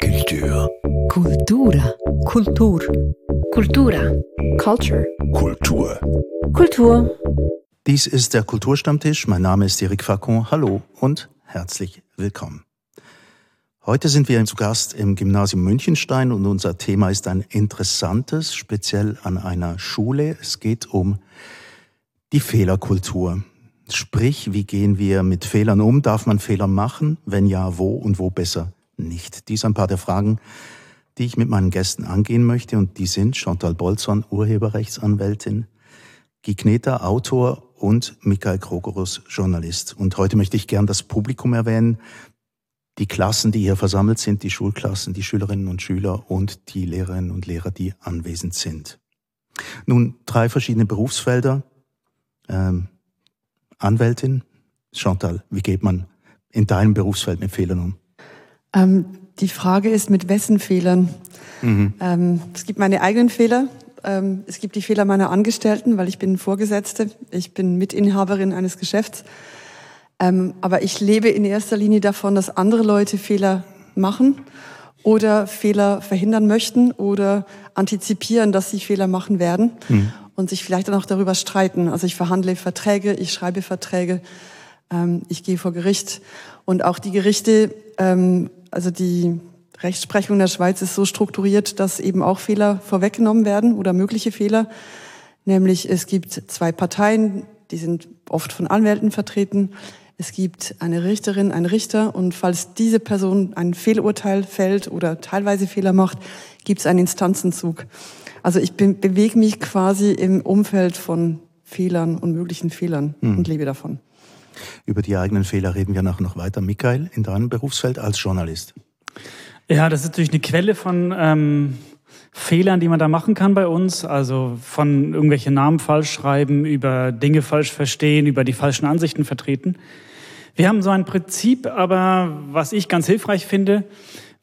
Kultur. Kultura. Kultur. Kultura. Culture. Kultur. Kultur. Dies ist der Kulturstammtisch. Mein Name ist Eric Facon. Hallo und herzlich willkommen. Heute sind wir zu Gast im Gymnasium Münchenstein und unser Thema ist ein interessantes, speziell an einer Schule. Es geht um die Fehlerkultur. Sprich, wie gehen wir mit Fehlern um? Darf man Fehler machen? Wenn ja, wo und wo besser nicht? Dies ein paar der Fragen, die ich mit meinen Gästen angehen möchte und die sind Chantal Bolzon, Urheberrechtsanwältin, Kneter, Autor und Michael Krogerus, Journalist. Und heute möchte ich gern das Publikum erwähnen, die Klassen, die hier versammelt sind, die Schulklassen, die Schülerinnen und Schüler und die Lehrerinnen und Lehrer, die anwesend sind. Nun, drei verschiedene Berufsfelder. Ähm, Anwältin, Chantal, wie geht man in deinem Berufsfeld mit Fehlern um? Ähm, die Frage ist, mit wessen Fehlern? Mhm. Ähm, es gibt meine eigenen Fehler. Ähm, es gibt die Fehler meiner Angestellten, weil ich bin Vorgesetzte. Ich bin Mitinhaberin eines Geschäfts. Ähm, aber ich lebe in erster Linie davon, dass andere Leute Fehler machen oder Fehler verhindern möchten oder antizipieren, dass sie Fehler machen werden. Mhm und sich vielleicht dann auch darüber streiten. Also ich verhandle Verträge, ich schreibe Verträge, ähm, ich gehe vor Gericht und auch die Gerichte, ähm, also die Rechtsprechung der Schweiz ist so strukturiert, dass eben auch Fehler vorweggenommen werden oder mögliche Fehler. Nämlich es gibt zwei Parteien, die sind oft von Anwälten vertreten. Es gibt eine Richterin, einen Richter und falls diese Person ein Fehlurteil fällt oder teilweise Fehler macht, gibt es einen Instanzenzug. Also ich bewege mich quasi im Umfeld von Fehlern und möglichen Fehlern hm. und lebe davon. Über die eigenen Fehler reden wir nachher noch weiter. Michael, in deinem Berufsfeld als Journalist. Ja, das ist natürlich eine Quelle von ähm, Fehlern, die man da machen kann bei uns. Also von irgendwelche Namen falsch schreiben, über Dinge falsch verstehen, über die falschen Ansichten vertreten. Wir haben so ein Prinzip, aber was ich ganz hilfreich finde,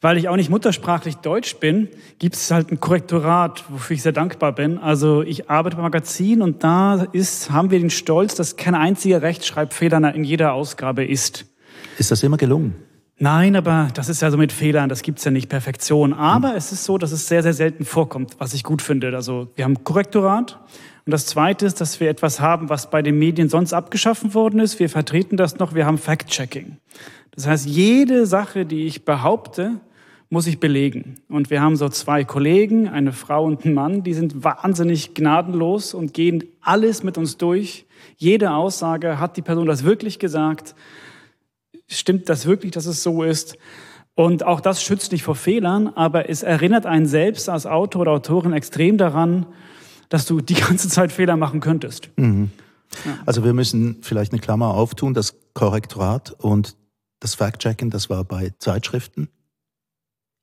weil ich auch nicht muttersprachlich Deutsch bin, gibt es halt ein Korrektorat, wofür ich sehr dankbar bin. Also ich arbeite beim Magazin und da ist, haben wir den Stolz, dass kein einziger Rechtschreibfehler in jeder Ausgabe ist. Ist das immer gelungen? Nein, aber das ist ja so mit Fehlern, das gibt's ja nicht Perfektion. Aber hm. es ist so, dass es sehr, sehr selten vorkommt, was ich gut finde. Also wir haben Korrektorat. Und das Zweite ist, dass wir etwas haben, was bei den Medien sonst abgeschaffen worden ist. Wir vertreten das noch, wir haben Fact-Checking. Das heißt, jede Sache, die ich behaupte, muss ich belegen. Und wir haben so zwei Kollegen, eine Frau und einen Mann, die sind wahnsinnig gnadenlos und gehen alles mit uns durch. Jede Aussage, hat die Person das wirklich gesagt? Stimmt das wirklich, dass es so ist? Und auch das schützt nicht vor Fehlern, aber es erinnert einen selbst als Autor oder Autorin extrem daran, dass du die ganze Zeit Fehler machen könntest. Mhm. Ja. Also wir müssen vielleicht eine Klammer auftun, das Korrektorat und das Fact-Checken, das war bei Zeitschriften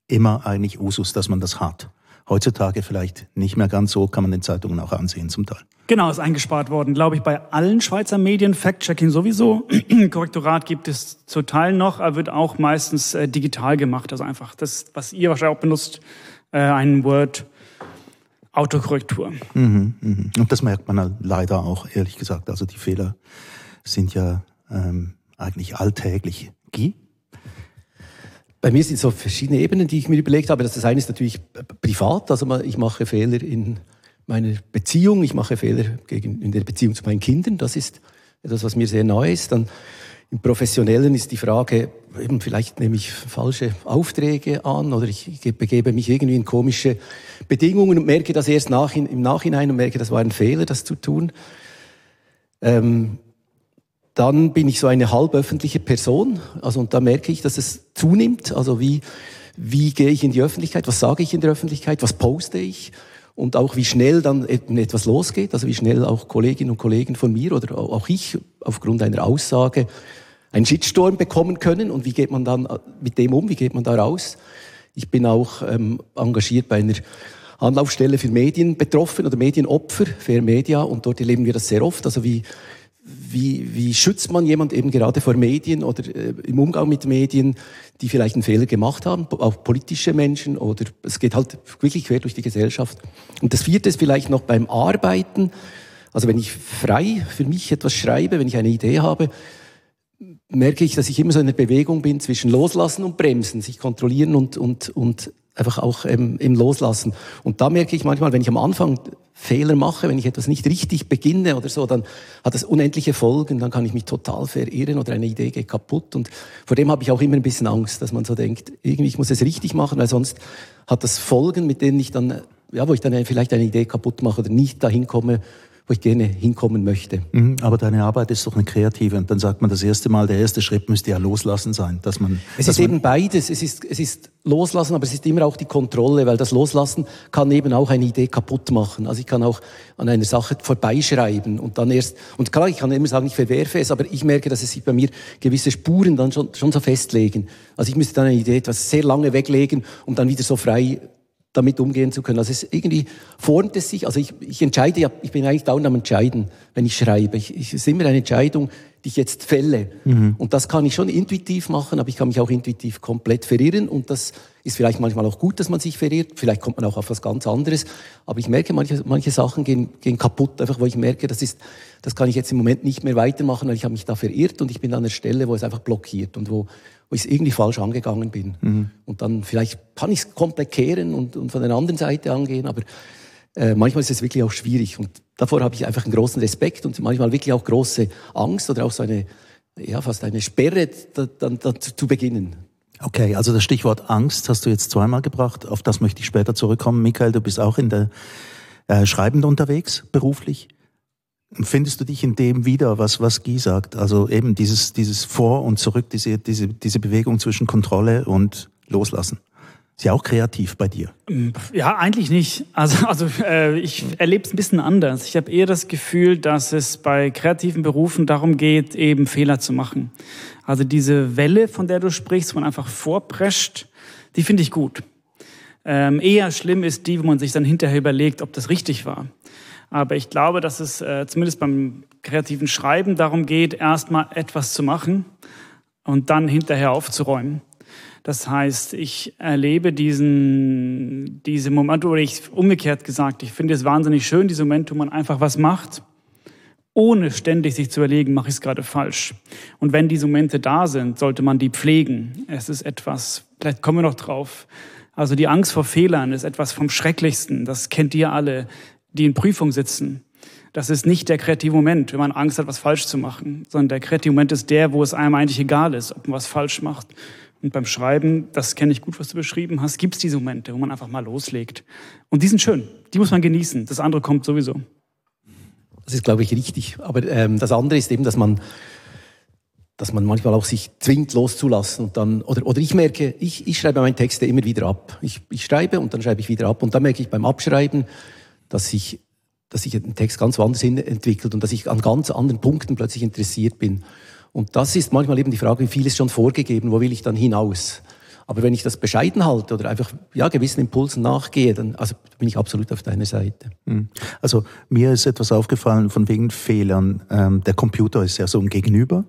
immer eigentlich Usus, dass man das hat. Heutzutage vielleicht nicht mehr ganz so, kann man den Zeitungen auch ansehen zum Teil. Genau, ist eingespart worden, glaube ich, bei allen Schweizer Medien. Fact-Checking sowieso. Korrektorat gibt es zu Teil noch, aber wird auch meistens äh, digital gemacht. Also einfach das, was ihr wahrscheinlich auch benutzt, äh, ein Word. Autokorrektur. Mhm, mhm. Und das merkt man leider auch, ehrlich gesagt. Also die Fehler sind ja ähm, eigentlich alltäglich. Guy? Bei mir sind so verschiedene Ebenen, die ich mir überlegt habe. Das eine ist natürlich privat, also ich mache Fehler in meiner Beziehung, ich mache Fehler in der Beziehung zu meinen Kindern. Das ist etwas, was mir sehr neu ist. Dann im Professionellen ist die Frage, eben vielleicht nehme ich falsche Aufträge an oder ich begebe mich irgendwie in komische Bedingungen und merke das erst nach, im Nachhinein und merke, das war ein Fehler, das zu tun. Ähm, dann bin ich so eine halböffentliche Person. Also, und da merke ich, dass es zunimmt. Also, wie, wie gehe ich in die Öffentlichkeit? Was sage ich in der Öffentlichkeit? Was poste ich? Und auch wie schnell dann etwas losgeht. Also, wie schnell auch Kolleginnen und Kollegen von mir oder auch ich aufgrund einer Aussage einen Shitstorm bekommen können. Und wie geht man dann mit dem um? Wie geht man da raus? Ich bin auch ähm, engagiert bei einer Anlaufstelle für Medien betroffen oder Medienopfer, Fair Media. Und dort erleben wir das sehr oft. Also, wie, wie, wie schützt man jemand eben gerade vor Medien oder äh, im Umgang mit Medien, die vielleicht einen Fehler gemacht haben, auch politische Menschen oder es geht halt wirklich quer durch die Gesellschaft. Und das vierte ist vielleicht noch beim Arbeiten. Also wenn ich frei für mich etwas schreibe, wenn ich eine Idee habe, merke ich, dass ich immer so in der Bewegung bin zwischen Loslassen und Bremsen, sich kontrollieren und, und, und einfach auch ähm, im Loslassen. Und da merke ich manchmal, wenn ich am Anfang Fehler mache, wenn ich etwas nicht richtig beginne oder so, dann hat das unendliche Folgen, dann kann ich mich total verirren oder eine Idee geht kaputt. Und vor dem habe ich auch immer ein bisschen Angst, dass man so denkt, irgendwie ich muss es richtig machen, weil sonst hat das Folgen, mit denen ich dann, ja, wo ich dann vielleicht eine Idee kaputt mache oder nicht dahin komme, wo ich gerne hinkommen möchte. Mhm, aber deine Arbeit ist doch eine kreative. Und dann sagt man das erste Mal, der erste Schritt müsste ja loslassen sein, dass man. Es dass ist eben beides. Es ist, es ist loslassen, aber es ist immer auch die Kontrolle, weil das Loslassen kann eben auch eine Idee kaputt machen. Also ich kann auch an einer Sache vorbeischreiben und dann erst, und klar, ich kann immer sagen, ich verwerfe es, aber ich merke, dass es sich bei mir gewisse Spuren dann schon, schon so festlegen. Also ich müsste dann eine Idee etwas sehr lange weglegen, um dann wieder so frei damit umgehen zu können. Also es irgendwie formt es sich, also ich, ich entscheide ja, ich bin eigentlich dauernd am Entscheiden, wenn ich schreibe. Ich, ich, es ist immer eine Entscheidung, die ich jetzt fälle. Mhm. Und das kann ich schon intuitiv machen, aber ich kann mich auch intuitiv komplett verirren und das ist vielleicht manchmal auch gut, dass man sich verirrt. Vielleicht kommt man auch auf was ganz anderes. Aber ich merke, manche, manche Sachen gehen, gehen kaputt, einfach wo ich merke, das ist, das kann ich jetzt im Moment nicht mehr weitermachen, weil ich habe mich da verirrt und ich bin an einer Stelle, wo es einfach blockiert und wo, wo ich irgendwie falsch angegangen bin. Mhm. Und dann vielleicht kann ich es komplett kehren und, und von der anderen Seite angehen, aber äh, manchmal ist es wirklich auch schwierig. Und davor habe ich einfach einen großen Respekt und manchmal wirklich auch große Angst oder auch so eine, ja, fast eine Sperre, da, dann da, zu beginnen. Okay, also das Stichwort Angst hast du jetzt zweimal gebracht. Auf das möchte ich später zurückkommen. Michael, du bist auch in der äh, Schreibende unterwegs, beruflich. Findest du dich in dem wieder, was, was Guy sagt? Also eben dieses, dieses Vor und Zurück, diese, diese, diese Bewegung zwischen Kontrolle und Loslassen. Ist ja auch kreativ bei dir. Ja, eigentlich nicht. Also, also äh, ich erlebe es ein bisschen anders. Ich habe eher das Gefühl, dass es bei kreativen Berufen darum geht, eben Fehler zu machen. Also diese Welle, von der du sprichst, wo man einfach vorprescht, die finde ich gut. Ähm, eher schlimm ist die, wo man sich dann hinterher überlegt, ob das richtig war. Aber ich glaube, dass es äh, zumindest beim kreativen Schreiben darum geht, erstmal etwas zu machen und dann hinterher aufzuräumen. Das heißt, ich erlebe diesen, diese Momente, oder ich umgekehrt gesagt, ich finde es wahnsinnig schön, diese Momente, wo man einfach was macht, ohne ständig sich zu überlegen, mache ich es gerade falsch. Und wenn diese Momente da sind, sollte man die pflegen. Es ist etwas, vielleicht kommen wir noch drauf. Also die Angst vor Fehlern ist etwas vom Schrecklichsten. Das kennt ihr alle die in Prüfung sitzen. Das ist nicht der kreative Moment, wenn man Angst hat, was falsch zu machen, sondern der kreative Moment ist der, wo es einem eigentlich egal ist, ob man was falsch macht. Und beim Schreiben, das kenne ich gut, was du beschrieben hast, gibt es diese Momente, wo man einfach mal loslegt. Und die sind schön, die muss man genießen. Das andere kommt sowieso. Das ist, glaube ich, richtig. Aber ähm, das andere ist eben, dass man, dass man manchmal auch sich zwingt, loszulassen. Und dann, oder, oder ich merke, ich, ich schreibe meine Texte immer wieder ab. Ich, ich schreibe und dann schreibe ich wieder ab. Und dann merke ich beim Abschreiben, dass sich dass sich ein Text ganz woanders hin entwickelt und dass ich an ganz anderen Punkten plötzlich interessiert bin. Und das ist manchmal eben die Frage, wie viel ist schon vorgegeben, wo will ich dann hinaus? Aber wenn ich das bescheiden halte oder einfach ja, gewissen Impulsen nachgehe, dann also bin ich absolut auf deiner Seite. Hm. Also mir ist etwas aufgefallen von wegen Fehlern. Ähm, der Computer ist ja so ein Gegenüber.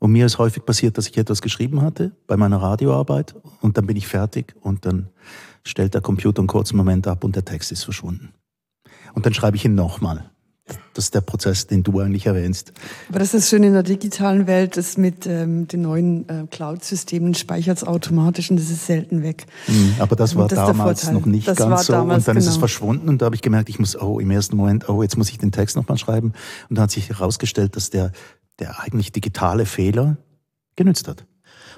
Und mir ist häufig passiert, dass ich etwas geschrieben hatte bei meiner Radioarbeit und dann bin ich fertig und dann stellt der Computer einen kurzen Moment ab und der Text ist verschwunden und dann schreibe ich ihn nochmal. Das ist der Prozess, den du eigentlich erwähnst. Aber das ist schön in der digitalen Welt, das mit ähm, den neuen äh, Cloud-Systemen speichert es automatisch und das ist selten weg. Mhm, aber das war das damals noch nicht das ganz so. Damals, und dann genau. ist es genau. verschwunden und da habe ich gemerkt, ich muss, oh, im ersten Moment, oh, jetzt muss ich den Text nochmal schreiben. Und dann hat sich herausgestellt, dass der, der eigentlich digitale Fehler genützt hat.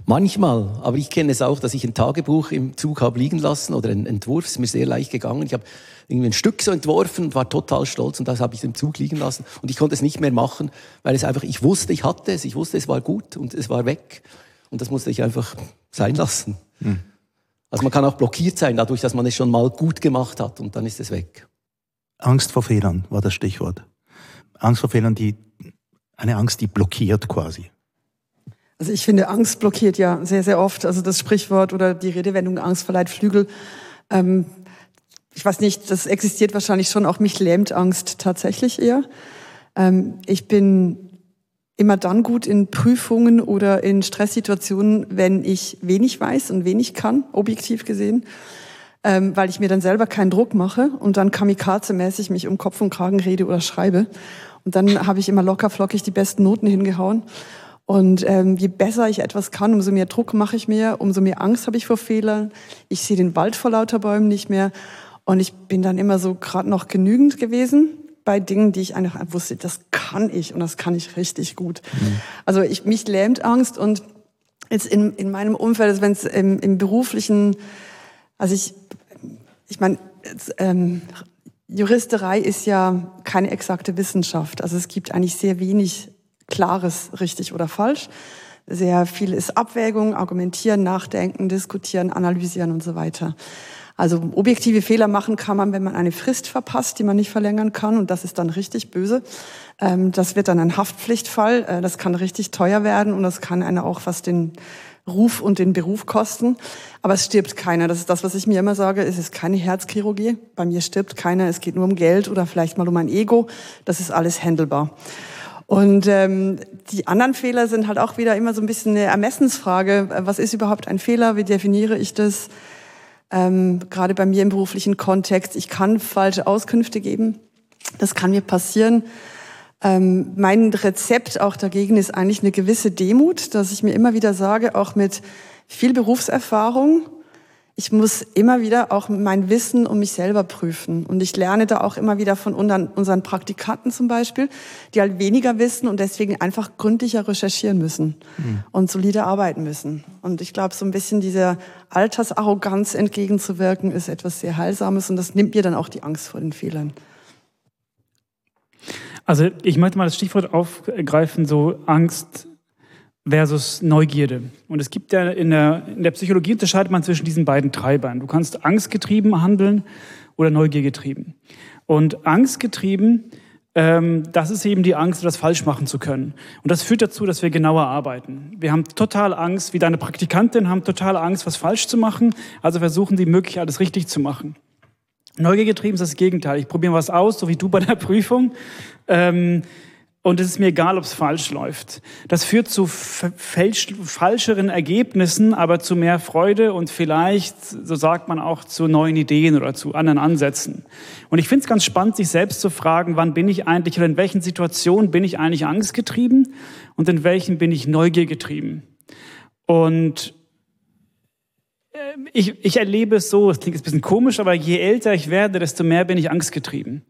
Manchmal, aber ich kenne es auch, dass ich ein Tagebuch im Zug habe liegen lassen oder einen Entwurf, ist mir sehr leicht gegangen. Ich habe irgendwie ein Stück so entworfen und war total stolz und das habe ich im Zug liegen lassen und ich konnte es nicht mehr machen, weil es einfach, ich wusste, ich hatte es, ich wusste, es war gut und es war weg und das musste ich einfach sein lassen. Hm. Also man kann auch blockiert sein dadurch, dass man es schon mal gut gemacht hat und dann ist es weg. Angst vor Fehlern war das Stichwort. Angst vor Fehlern, die, eine Angst, die blockiert quasi. Also ich finde, Angst blockiert ja sehr, sehr oft. Also das Sprichwort oder die Redewendung Angst verleiht Flügel. Ähm, ich weiß nicht, das existiert wahrscheinlich schon. Auch mich lähmt Angst tatsächlich eher. Ähm, ich bin immer dann gut in Prüfungen oder in Stresssituationen, wenn ich wenig weiß und wenig kann, objektiv gesehen, ähm, weil ich mir dann selber keinen Druck mache und dann kamikaze-mäßig mich um Kopf und Kragen rede oder schreibe. Und dann habe ich immer locker flockig die besten Noten hingehauen. Und ähm, je besser ich etwas kann, umso mehr Druck mache ich mir, umso mehr Angst habe ich vor Fehlern. Ich sehe den Wald vor lauter Bäumen nicht mehr. Und ich bin dann immer so gerade noch genügend gewesen bei Dingen, die ich einfach wusste, das kann ich und das kann ich richtig gut. Mhm. Also ich, mich lähmt Angst und jetzt in, in meinem Umfeld, also wenn es im, im beruflichen, also ich, ich meine, ähm, Juristerei ist ja keine exakte Wissenschaft. Also es gibt eigentlich sehr wenig klares richtig oder falsch. Sehr viel ist Abwägung, argumentieren, nachdenken, diskutieren, analysieren und so weiter. Also objektive Fehler machen kann man, wenn man eine Frist verpasst, die man nicht verlängern kann. Und das ist dann richtig böse. Ähm, das wird dann ein Haftpflichtfall. Äh, das kann richtig teuer werden und das kann einer auch was den Ruf und den Beruf kosten. Aber es stirbt keiner. Das ist das, was ich mir immer sage. Es ist keine Herzchirurgie. Bei mir stirbt keiner. Es geht nur um Geld oder vielleicht mal um ein Ego. Das ist alles handelbar. Und ähm, die anderen Fehler sind halt auch wieder immer so ein bisschen eine Ermessensfrage. Was ist überhaupt ein Fehler? Wie definiere ich das? Ähm, gerade bei mir im beruflichen Kontext, ich kann falsche Auskünfte geben. Das kann mir passieren. Ähm, mein Rezept auch dagegen ist eigentlich eine gewisse Demut, dass ich mir immer wieder sage, auch mit viel Berufserfahrung, ich muss immer wieder auch mein Wissen um mich selber prüfen. Und ich lerne da auch immer wieder von unseren Praktikanten zum Beispiel, die halt weniger wissen und deswegen einfach gründlicher recherchieren müssen mhm. und solider arbeiten müssen. Und ich glaube, so ein bisschen dieser Altersarroganz entgegenzuwirken, ist etwas sehr Heilsames und das nimmt mir dann auch die Angst vor den Fehlern. Also ich möchte mal das Stichwort aufgreifen, so Angst versus Neugierde. Und es gibt ja in der, in der Psychologie unterscheidet man zwischen diesen beiden Treibern. Du kannst angstgetrieben handeln oder neugiergetrieben. Und angstgetrieben, ähm, das ist eben die Angst, etwas falsch machen zu können. Und das führt dazu, dass wir genauer arbeiten. Wir haben total Angst, wie deine Praktikantin, haben total Angst, was falsch zu machen. Also versuchen sie möglich alles richtig zu machen. Neugiergetrieben ist das Gegenteil. Ich probiere was aus, so wie du bei der Prüfung. Ähm, und es ist mir egal, ob es falsch läuft. Das führt zu falscheren Ergebnissen, aber zu mehr Freude und vielleicht, so sagt man auch, zu neuen Ideen oder zu anderen Ansätzen. Und ich finde es ganz spannend, sich selbst zu fragen, wann bin ich eigentlich oder in welchen Situationen bin ich eigentlich angstgetrieben und in welchen bin ich neugiergetrieben. Und äh, ich, ich erlebe es so, es klingt ein bisschen komisch, aber je älter ich werde, desto mehr bin ich angstgetrieben.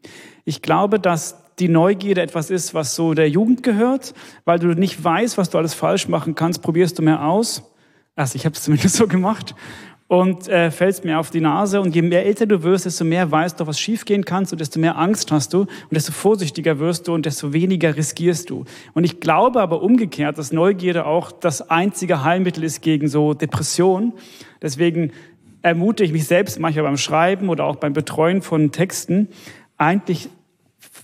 Ich glaube, dass die Neugierde etwas ist, was so der Jugend gehört, weil du nicht weißt, was du alles falsch machen kannst, probierst du mehr aus. Also ich habe es zumindest so gemacht und äh, fällst mir auf die Nase. Und je mehr älter du wirst, desto mehr weißt du, was schiefgehen kannst und desto mehr Angst hast du und desto vorsichtiger wirst du und desto weniger riskierst du. Und ich glaube aber umgekehrt, dass Neugierde auch das einzige Heilmittel ist gegen so Depression. Deswegen ermute ich mich selbst manchmal beim Schreiben oder auch beim Betreuen von Texten, eigentlich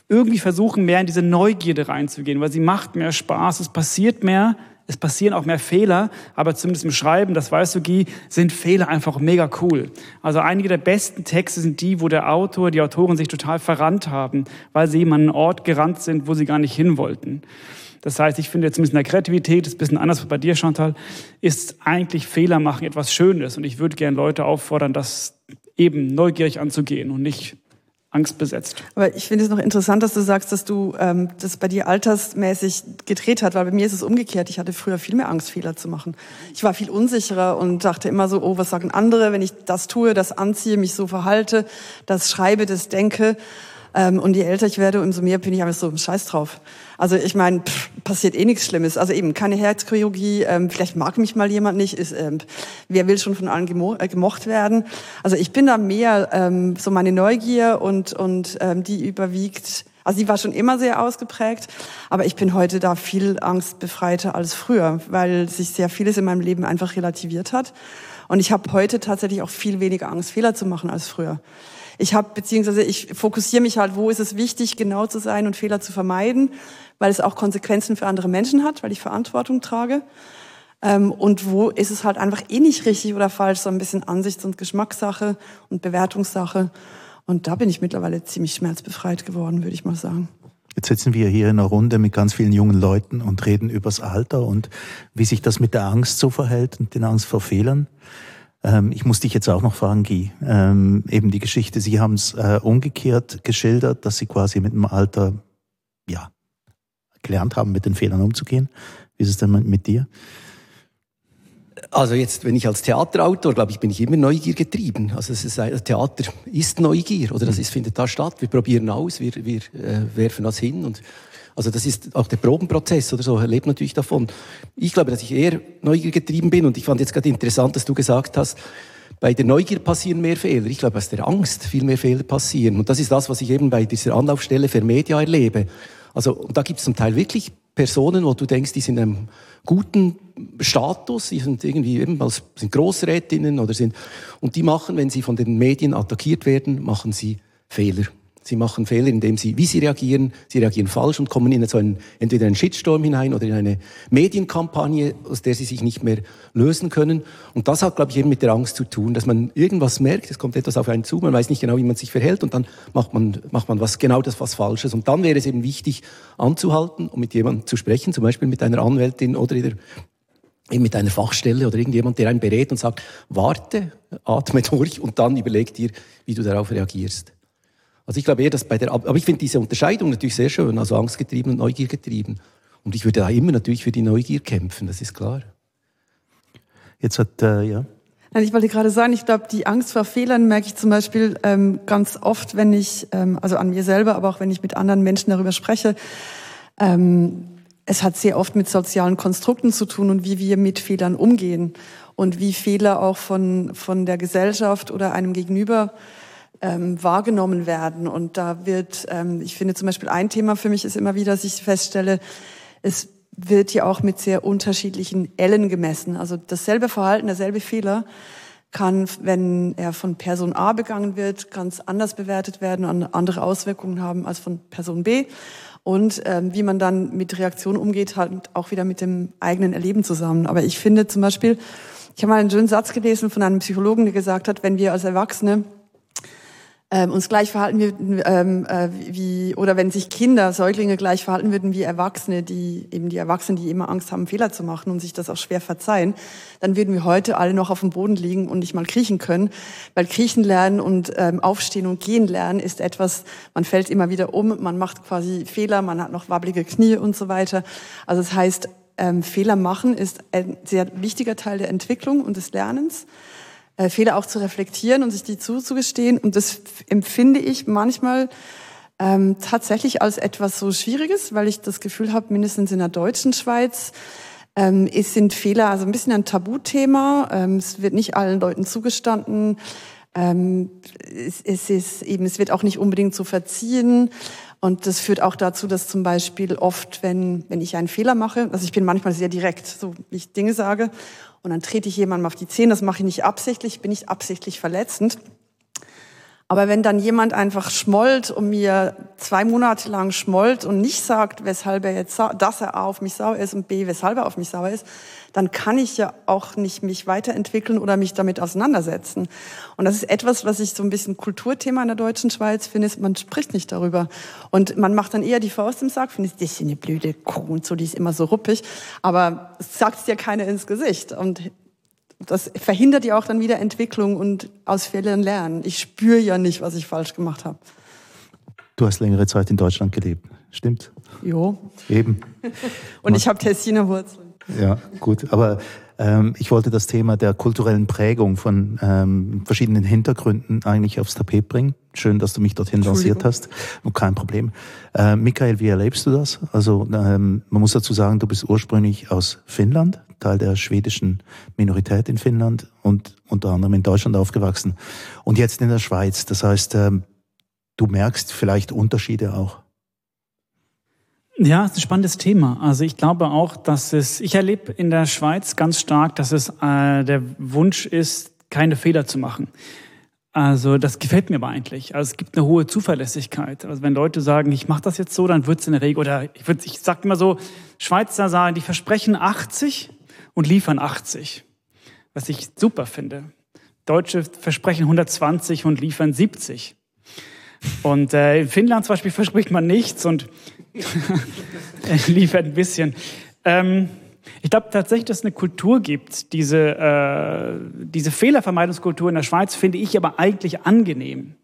irgendwie versuchen, mehr in diese Neugierde reinzugehen, weil sie macht mehr Spaß, es passiert mehr, es passieren auch mehr Fehler, aber zumindest im Schreiben, das weißt du, Guy, sind Fehler einfach mega cool. Also einige der besten Texte sind die, wo der Autor, die Autoren sich total verrannt haben, weil sie eben an einen Ort gerannt sind, wo sie gar nicht hin wollten. Das heißt, ich finde zumindest in der Kreativität, ist ein bisschen anders bei dir, Chantal, ist eigentlich Fehler machen etwas Schönes. Und ich würde gerne Leute auffordern, das eben neugierig anzugehen und nicht angstbesetzt. Aber ich finde es noch interessant, dass du sagst, dass du ähm, das bei dir altersmäßig gedreht hat, weil bei mir ist es umgekehrt. Ich hatte früher viel mehr Angst, Fehler zu machen. Ich war viel unsicherer und dachte immer so, oh, was sagen andere, wenn ich das tue, das anziehe, mich so verhalte, das schreibe, das denke. Ähm, und je älter ich werde, umso mehr bin ich einfach so scheiß drauf. Also ich meine, passiert eh nichts Schlimmes. Also eben keine Herzchirurgie, ähm, vielleicht mag mich mal jemand nicht, ist, ähm, wer will schon von allen gemo äh, gemocht werden. Also ich bin da mehr ähm, so meine Neugier und, und ähm, die überwiegt. Also die war schon immer sehr ausgeprägt, aber ich bin heute da viel angstbefreiter als früher, weil sich sehr vieles in meinem Leben einfach relativiert hat. Und ich habe heute tatsächlich auch viel weniger Angst, Fehler zu machen als früher. Ich habe, beziehungsweise ich fokussiere mich halt, wo ist es wichtig, genau zu sein und Fehler zu vermeiden, weil es auch Konsequenzen für andere Menschen hat, weil ich Verantwortung trage. Ähm, und wo ist es halt einfach eh nicht richtig oder falsch, so ein bisschen Ansichts- und Geschmackssache und Bewertungssache. Und da bin ich mittlerweile ziemlich schmerzbefreit geworden, würde ich mal sagen. Jetzt sitzen wir hier in einer Runde mit ganz vielen jungen Leuten und reden übers Alter und wie sich das mit der Angst so verhält und den Angst vor Fehlern. Ähm, ich muss dich jetzt auch noch fragen, Guy, ähm, eben die Geschichte, Sie haben es äh, umgekehrt geschildert, dass Sie quasi mit dem Alter, ja, gelernt haben, mit den Fehlern umzugehen. Wie ist es denn mit dir? Also jetzt, wenn ich als Theaterautor, glaube ich, bin ich immer Neugier getrieben. Also es ist, Theater ist Neugier oder das ist, findet da statt. Wir probieren aus, wir, wir äh, werfen das hin und also das ist auch der Probenprozess oder so, lebt natürlich davon. Ich glaube, dass ich eher Neugier getrieben bin und ich fand jetzt gerade interessant, dass du gesagt hast, bei der Neugier passieren mehr Fehler. Ich glaube, aus der Angst viel mehr Fehler passieren. Und das ist das, was ich eben bei dieser Anlaufstelle für Media erlebe. Also und da gibt es zum Teil wirklich Personen, wo du denkst, die sind in einem guten Status, die sind irgendwie eben als, sind Großrätinnen oder sind, und die machen, wenn sie von den Medien attackiert werden, machen sie Fehler. Sie machen Fehler, indem sie, wie sie reagieren, sie reagieren falsch und kommen in so einen, entweder einen Shitstorm hinein oder in eine Medienkampagne, aus der sie sich nicht mehr lösen können. Und das hat, glaube ich, eben mit der Angst zu tun, dass man irgendwas merkt, es kommt etwas auf einen zu, man weiß nicht genau, wie man sich verhält und dann macht man, macht man was, genau das, was Falsches. Und dann wäre es eben wichtig, anzuhalten und mit jemandem zu sprechen, zum Beispiel mit einer Anwältin oder eben mit einer Fachstelle oder irgendjemand, der einen berät und sagt, warte, atme durch und dann überleg dir, wie du darauf reagierst. Also ich glaube eher, dass bei der, aber ich finde diese Unterscheidung natürlich sehr schön, also angstgetrieben und neugiergetrieben. Und ich würde da immer natürlich für die Neugier kämpfen, das ist klar. Jetzt hat, äh, ja. Ich wollte gerade sagen, ich glaube, die Angst vor Fehlern merke ich zum Beispiel ähm, ganz oft, wenn ich, ähm, also an mir selber, aber auch wenn ich mit anderen Menschen darüber spreche. Ähm, es hat sehr oft mit sozialen Konstrukten zu tun und wie wir mit Fehlern umgehen und wie Fehler auch von, von der Gesellschaft oder einem Gegenüber ähm, wahrgenommen werden. Und da wird, ähm, ich finde zum Beispiel ein Thema für mich ist immer wieder, dass ich feststelle, es wird ja auch mit sehr unterschiedlichen Ellen gemessen. Also dasselbe Verhalten, derselbe Fehler kann, wenn er von Person A begangen wird, ganz anders bewertet werden und andere Auswirkungen haben als von Person B. Und ähm, wie man dann mit Reaktionen umgeht, halt auch wieder mit dem eigenen Erleben zusammen. Aber ich finde zum Beispiel, ich habe mal einen schönen Satz gelesen von einem Psychologen, der gesagt hat, wenn wir als Erwachsene ähm, uns gleich verhalten würden ähm, äh, wie oder wenn sich Kinder, Säuglinge gleich verhalten würden wie Erwachsene, die eben die Erwachsenen, die immer Angst haben, Fehler zu machen und sich das auch schwer verzeihen, dann würden wir heute alle noch auf dem Boden liegen und nicht mal kriechen können, weil kriechen lernen und ähm, aufstehen und gehen lernen ist etwas, man fällt immer wieder um, man macht quasi Fehler, man hat noch wabbelige Knie und so weiter. Also das heißt, ähm, Fehler machen ist ein sehr wichtiger Teil der Entwicklung und des Lernens äh, Fehler auch zu reflektieren und sich die zuzugestehen. Und das empfinde ich manchmal ähm, tatsächlich als etwas so Schwieriges, weil ich das Gefühl habe, mindestens in der deutschen Schweiz ähm, es sind Fehler also ein bisschen ein Tabuthema. Ähm, es wird nicht allen Leuten zugestanden. Ähm, es, es, ist eben, es wird auch nicht unbedingt so verziehen. Und das führt auch dazu, dass zum Beispiel oft, wenn, wenn ich einen Fehler mache, also ich bin manchmal sehr direkt, so wie ich Dinge sage, und dann trete ich jemandem auf die Zähne. Das mache ich nicht absichtlich, bin nicht absichtlich verletzend. Aber wenn dann jemand einfach schmollt und mir zwei Monate lang schmollt und nicht sagt, weshalb er jetzt, dass er A auf mich sauer ist und B, weshalb er auf mich sauer ist, dann kann ich ja auch nicht mich weiterentwickeln oder mich damit auseinandersetzen. Und das ist etwas, was ich so ein bisschen Kulturthema in der deutschen Schweiz finde, ist, man spricht nicht darüber. Und man macht dann eher die Faust im Sack, findet, das ist eine blöde Kuh und so, die ist immer so ruppig. Aber es sagt dir keiner ins Gesicht. Und das verhindert ja auch dann wieder Entwicklung und aus Fehlern lernen. Ich spüre ja nicht, was ich falsch gemacht habe. Du hast längere Zeit in Deutschland gelebt, stimmt? Jo. Eben. und ich habe Tessiner Wurzeln. Ja, gut. Aber ähm, ich wollte das Thema der kulturellen Prägung von ähm, verschiedenen Hintergründen eigentlich aufs Tapet bringen. Schön, dass du mich dorthin lanciert hast. Kein Problem. Äh, Michael, wie erlebst du das? Also ähm, man muss dazu sagen, du bist ursprünglich aus Finnland, Teil der schwedischen Minorität in Finnland und unter anderem in Deutschland aufgewachsen und jetzt in der Schweiz. Das heißt, ähm, du merkst vielleicht Unterschiede auch. Ja, es ist ein spannendes Thema. Also ich glaube auch, dass es, ich erlebe in der Schweiz ganz stark, dass es äh, der Wunsch ist, keine Fehler zu machen. Also das gefällt mir aber eigentlich. Also es gibt eine hohe Zuverlässigkeit. Also wenn Leute sagen, ich mache das jetzt so, dann wird es in der Regel, oder ich, ich sage immer so, Schweizer sagen, die versprechen 80 und liefern 80. Was ich super finde. Deutsche versprechen 120 und liefern 70. Und äh, in Finnland zum Beispiel verspricht man nichts und liefert ein bisschen. Ähm, ich glaube tatsächlich, dass es eine Kultur gibt, diese, äh, diese Fehlervermeidungskultur in der Schweiz finde ich aber eigentlich angenehm.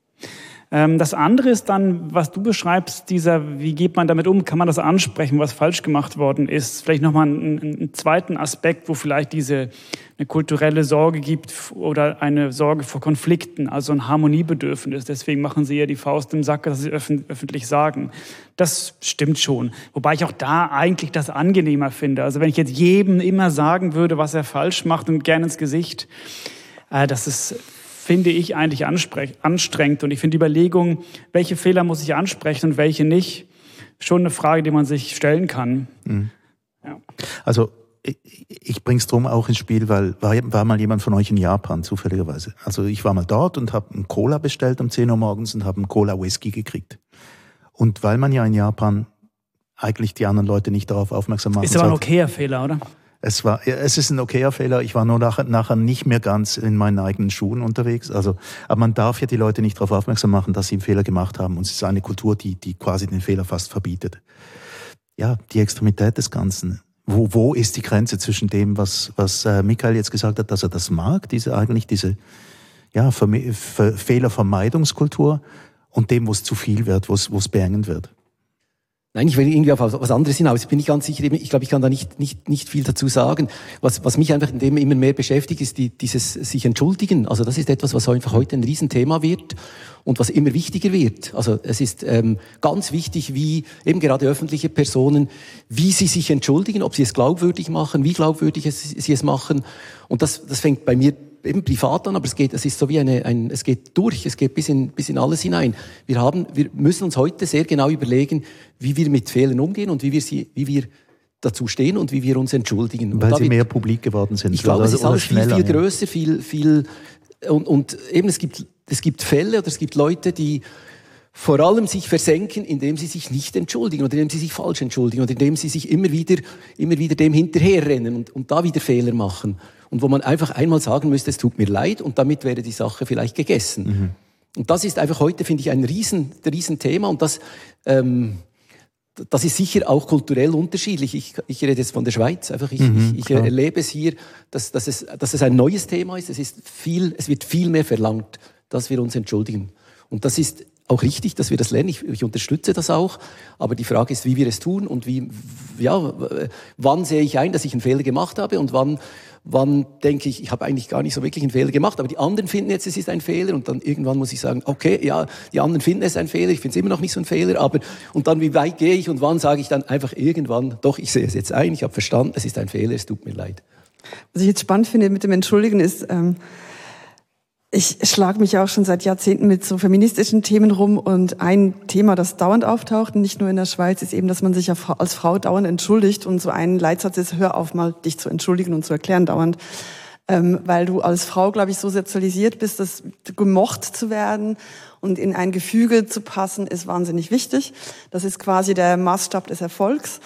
Ähm, das andere ist dann, was du beschreibst, dieser, wie geht man damit um? Kann man das ansprechen, was falsch gemacht worden ist? Vielleicht nochmal einen, einen zweiten Aspekt, wo vielleicht diese eine kulturelle Sorge gibt oder eine Sorge vor Konflikten, also ein Harmoniebedürfnis. Deswegen machen sie ja die Faust im Sack, dass sie öffentlich sagen. Das stimmt schon. Wobei ich auch da eigentlich das angenehmer finde. Also wenn ich jetzt jedem immer sagen würde, was er falsch macht und gerne ins Gesicht, äh, das ist finde ich eigentlich anstrengend. Und ich finde die Überlegung, welche Fehler muss ich ansprechen und welche nicht, schon eine Frage, die man sich stellen kann. Mhm. Ja. Also ich bring's drum auch ins Spiel, weil war, war mal jemand von euch in Japan zufälligerweise. Also ich war mal dort und habe einen Cola bestellt um 10 Uhr morgens und habe einen Cola Whisky gekriegt. Und weil man ja in Japan eigentlich die anderen Leute nicht darauf aufmerksam macht. Ist aber ein okayer Fehler, oder? Es war, es ist ein okayer Fehler. Ich war nur nachher, nachher nicht mehr ganz in meinen eigenen Schuhen unterwegs. Also, aber man darf ja die Leute nicht darauf aufmerksam machen, dass sie einen Fehler gemacht haben. Und es ist eine Kultur, die, die quasi den Fehler fast verbietet. Ja, die Extremität des Ganzen. Wo, wo ist die Grenze zwischen dem, was, was äh, Michael jetzt gesagt hat, dass er das mag, diese eigentlich diese ja, Fehlervermeidungskultur und dem, wo es zu viel wird, wo es, wo es beengend wird? Nein, ich will irgendwie auf was anderes hinaus. Bin ich ganz sicher. Ich glaube, ich kann da nicht, nicht, nicht viel dazu sagen. Was, was mich einfach in dem immer mehr beschäftigt, ist die, dieses sich entschuldigen. Also das ist etwas, was einfach heute ein Riesenthema wird und was immer wichtiger wird. Also es ist ähm, ganz wichtig, wie eben gerade öffentliche Personen, wie sie sich entschuldigen, ob sie es glaubwürdig machen, wie glaubwürdig sie es machen. Und das, das fängt bei mir eben privat an, aber es geht, es ist so wie eine, ein, es geht durch, es geht bis in, bis in alles hinein. Wir haben, wir müssen uns heute sehr genau überlegen, wie wir mit Fehlern umgehen und wie wir sie, wie wir dazu stehen und wie wir uns entschuldigen. Weil sie mehr publik geworden sind. Ich glaube, es ist alles viel, viel größer, viel, viel, und, und eben es gibt, es gibt Fälle oder es gibt Leute, die vor allem sich versenken, indem sie sich nicht entschuldigen oder indem sie sich falsch entschuldigen oder indem sie sich immer wieder, immer wieder dem hinterherrennen und, und da wieder Fehler machen und wo man einfach einmal sagen müsste, es tut mir leid und damit wäre die Sache vielleicht gegessen. Mhm. Und das ist einfach heute, finde ich, ein riesen, riesen Thema und das, ähm, das ist sicher auch kulturell unterschiedlich. Ich, ich rede jetzt von der Schweiz. Einfach ich, mhm, ich, ich erlebe es hier, dass, dass, es, dass es ein neues Thema ist. Es, ist viel, es wird viel mehr verlangt, dass wir uns entschuldigen. Und das ist auch richtig, dass wir das lernen. Ich, ich, unterstütze das auch. Aber die Frage ist, wie wir es tun und wie, ja, wann sehe ich ein, dass ich einen Fehler gemacht habe und wann wann denke ich, ich habe eigentlich gar nicht so wirklich einen Fehler gemacht, aber die anderen finden jetzt, es ist ein Fehler und dann irgendwann muss ich sagen, okay, ja, die anderen finden es ein Fehler, ich finde es immer noch nicht so ein Fehler, aber und dann wie weit gehe ich und wann sage ich dann einfach irgendwann, doch, ich sehe es jetzt ein, ich habe verstanden, es ist ein Fehler, es tut mir leid. Was ich jetzt spannend finde mit dem Entschuldigen ist, ähm, ich schlage mich auch schon seit Jahrzehnten mit so feministischen Themen rum und ein Thema, das dauernd auftaucht, nicht nur in der Schweiz, ist eben, dass man sich als Frau dauernd entschuldigt und so ein Leitsatz ist, hör auf mal, dich zu entschuldigen und zu erklären dauernd. Ähm, weil du als Frau, glaube ich, so sozialisiert bist, dass gemocht zu werden und in ein Gefüge zu passen, ist wahnsinnig wichtig. Das ist quasi der Maßstab des Erfolgs.